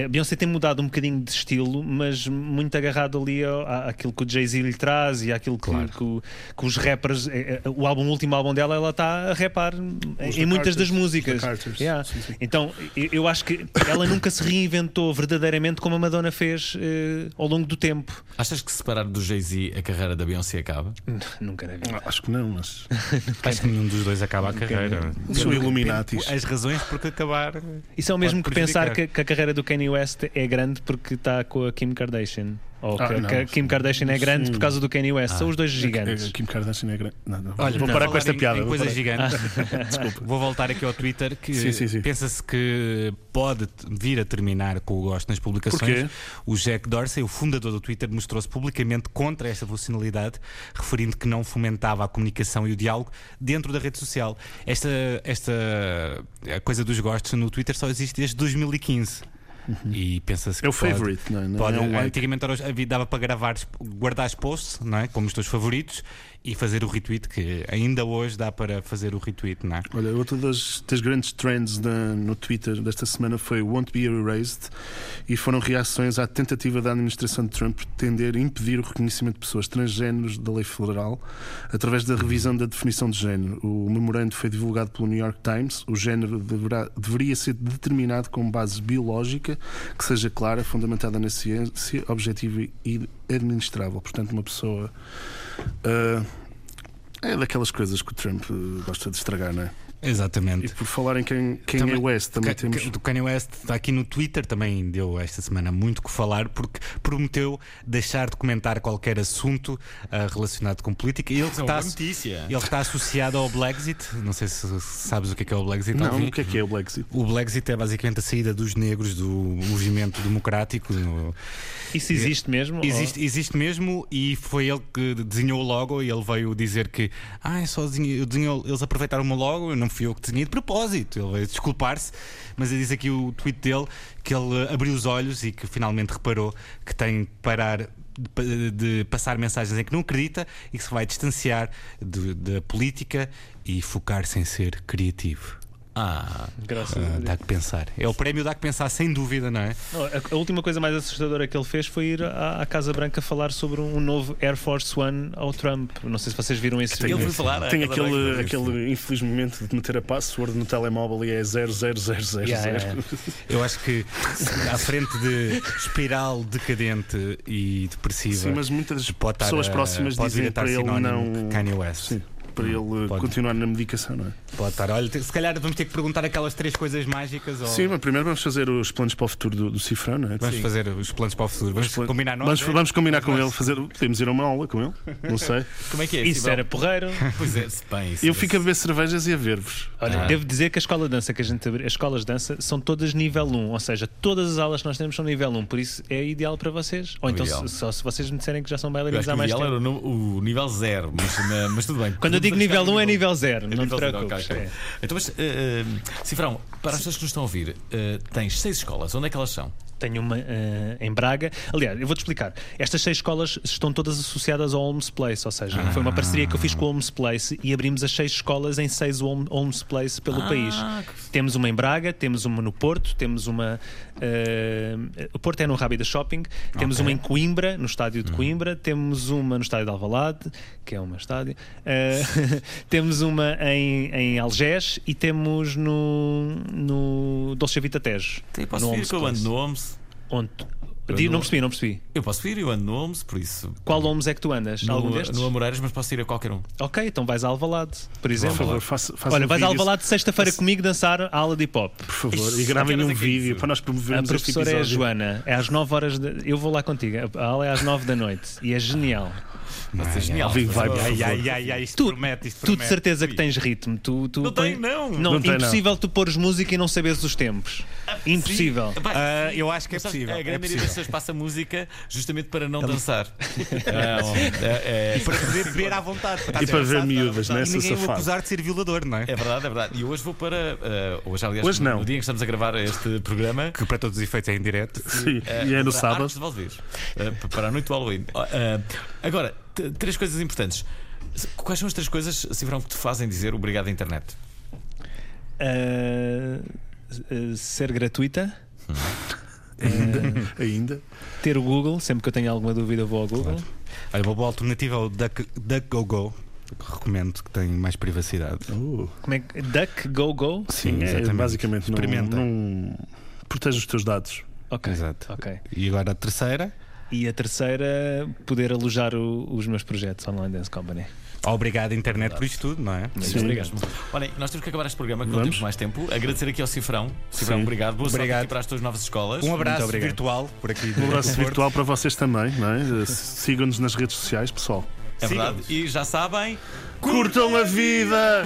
a Beyoncé tem mudado um bocadinho de estilo, mas muito agarrado ali ao- àquilo que o Jay-Z lhe traz e àquilo que, Claro. que que os rappers. eh, eh, O álbum, o último álbum dela, ela está a rapar em da muitas das Carters, músicas. os da Carters. Yeah. Sim, sim. Então, eu- acho que ela nunca se reinventou verdadeiramente como a Madonna fez eh, ao longo do tempo. Achas que separar do Jay-Z a carreira da Beyoncé acaba? Nunca na vida. Acho que não, mas. (laughs) Acho que nenhum dos dois acaba a carreira. São Illuminatis. As razões por que acabar. Isso é o mesmo que pensar que, que a carreira do Kanye West é grande porque está com a Kim Kardashian. Ou Ah, que, Kim. Kardashian é grande Sim. por causa do Kanye West. São os dois A gigantes. Kim Kardashian é grande. Não, não. Olha, vou parar com esta em- piada. Em vou coisas gigantes. (laughs) Vou voltar aqui ao Twitter que pensa-se que pode vir a terminar com o gosto nas publicações. Porquê? O Jack Dorsey, o fundador do Twitter, mostrou-se publicamente contra esta funcionalidade, referindo que não fomentava a comunicação e o diálogo dentro da rede social. Esta, esta a coisa dos gostos no Twitter só existe desde 2015. E pensa-se que É o pode- favorite, não é? Não Pode, é um like. Antigamente era dava para gravar, guardar os posts, não é? como os teus favoritos, e fazer o retweet, que ainda hoje dá para fazer o retweet, não é? Olha, outra das, das grandes trends no Twitter desta semana foi Won't Be Erased e foram reações à tentativa da administração de Trump pretender impedir o reconhecimento de pessoas transgêneros da lei federal através da revisão da definição de género. O memorando foi divulgado pelo New York Times. O género deverá- deveria ser determinado com base biológica, que seja clara, fundamentada na ciência, objetiva e administrável. Portanto, uma pessoa. ah, é daquelas coisas que o Trump gosta de estragar, não é? E Exatamente. por falar em Também- é West, também temos. Do Kanye West está aqui no Twitter também deu esta semana muito que falar porque prometeu deixar de comentar qualquer assunto ah, relacionado com política e ele Isso é está, uma notícia. ele está associado ao Brexit não sei se sabes o que é, que é o Brexit Não, Alvin. o que é que é o Brexit? o Brexit é basicamente a saída dos negros do movimento democrático no- Isso existe mesmo? Existe, existe mesmo e foi ele que desenhou o logo e ele veio dizer que ah, eu só eu desenhei- eles aproveitaram o meu logo, não fui eu que desenhei de propósito. Ele veio desculpar-se, mas ele diz aqui o tweet dele que ele eh, abriu os olhos e que finalmente reparou que tem que parar de, de passar mensagens em que não acredita e que se vai distanciar da política e focar-se em ser criativo. Ah, Graças a Ah, Deus. dá que pensar. É o prémio dá que pensar, sem dúvida, não é? Não, a, a última coisa mais assustadora que ele fez foi ir à, à Casa Branca falar sobre um novo Air Force One ao Trump. Não sei se vocês viram esse ele vídeo. foi falar. Tem Casa aquele, Branca. aquele infeliz momento de meter a password no telemóvel e é 00000. Yeah, yeah. Eu acho que (laughs) à frente de espiral decadente e depressiva. Sim, mas muitas pode estar pessoas a- próximas pode vir dizem a estar para ele não. Kanye West. Sim, para ele Pode. continuar na medicação, não é? Pode estar. Olha, se calhar vamos ter que perguntar aquelas três coisas mágicas. Ou... Sim, mas primeiro vamos fazer os planos para o futuro do, do Cifrão, não é? Vamos fazer os planos para o futuro. Vamos Plan- combinar nós. Vamos, é? vamos combinar com ele, fazer, podemos ir a uma aula com ele, não sei. (laughs) Como é que é? Isso Sibel? era porreiro. Pois é, bem, isso Eu é- fico a beber cervejas e a ver-vos. Olha, Ah. devo dizer que a escola de dança que a gente abriu, as escolas de dança são todas nível 1, ou seja, todas as aulas que nós temos são nível 1, por isso é ideal para vocês. Ou É então, se, só se vocês me disserem que já são bailarinos acho que há o mais ideal tempo. era o, nível zero, mas, mas- mas tudo bem. Quando eu digo nível arriscar 1 é no nível 0, É não te nível zero, preocupes. ok, ok. É. Então, mas, eh, Cifrão, para as pessoas que nos estão a ouvir, eh, tens seis escolas. Onde é que elas são? Tenho uma eh, em Braga. Aliás, eu vou-te explicar. Estas seis escolas estão todas associadas ao Holmes Place, ou seja, foi uma parceria que eu fiz com o Holmes Place e abrimos as seis escolas em seis Holmes Place pelo Ah, país. Temos uma em Braga, temos uma no Porto, temos uma. eh, o Porto é no Rábida Shopping, temos Ok. uma em Coimbra, no estádio de Coimbra, temos uma no estádio de Alvalade, que é uma estádio, (laughs) temos uma em, em Algés e temos no, no Dolce Vita Tejo. Eu posso no vir Holmes que eu ando no Homes. Onde? Não- Não percebi, não percebi. Eu posso vir, eu ando no Homes, por isso. Qual Holmes é que tu andas? Algum No, destes? no Amoreiras, mas posso ir a qualquer um. Ok, então vais a Alvalade, por Por exemplo. favor, faça, faça Olha, um vais a Alvalade sexta-feira comigo dançar a aula de hip hop. Por favor, Ixi, e gravem a um é é vídeo isso? para nós A promovermos este professora é a. Joana, é às 9 horas. De... Eu vou lá contigo. A aula é às 9 da noite e é genial. Vai ser genial. Vai, Ai, ai, ai, ai, isto Tu- promete, isto Tu de certeza que tens ritmo. Tu, tu Não tem, não. Não, Não tem, não. impossível tu pores música e não saberes os tempos. Impossível. Sim. Pá, Ah, sim. eu acho que é possível, A é grande maioria possível. das pessoas passa música justamente para não dançar. (laughs) É, é, é, Para poder beber à vontade. E para ver miúdas, né? E ninguém safado. acusar de ser violador, não é? é verdade, é verdade. E hoje vou para. eh, hoje, aliás, Hoje não. no dia em que estamos a gravar este programa. Que para todos os efeitos é em direto. Sim, eh, e é no sábado. Eh, para a noite do Halloween. Ah, ah, agora, três coisas importantes. Quais são as três coisas, Civrão, que te fazem dizer obrigado à internet? Ah, ser gratuita. (laughs) Ainda, ainda. Ter o Google. Sempre que eu tenho alguma dúvida, vou ao Google. Olha, uma boa alternativa é o Duck- DuckGoGo. que Recomendo que tem mais privacidade. Uh, Como é que. DuckGoGo? sim, é, exatamente. basicamente não, Experimenta. não protege os teus dados. Ok. Exato. Ok. E agora a terceira. E a terceira, poder alojar o- os meus projetos Online Dance Company. Obrigado, internet, por isto tudo, não é? Muito Sim. obrigado. Olhem, nós temos que acabar este programa, que não temos mais tempo. Agradecer aqui ao Cifrão. Cifrão, Sim. obrigado. Boa sorte Obrigado. aqui para as tuas novas escolas. Um abraço virtual por aqui. Um abraço virtual para vocês também, não é? (laughs) Sigam-nos nas redes sociais, pessoal. É verdade. E já sabem. Curtam a vida!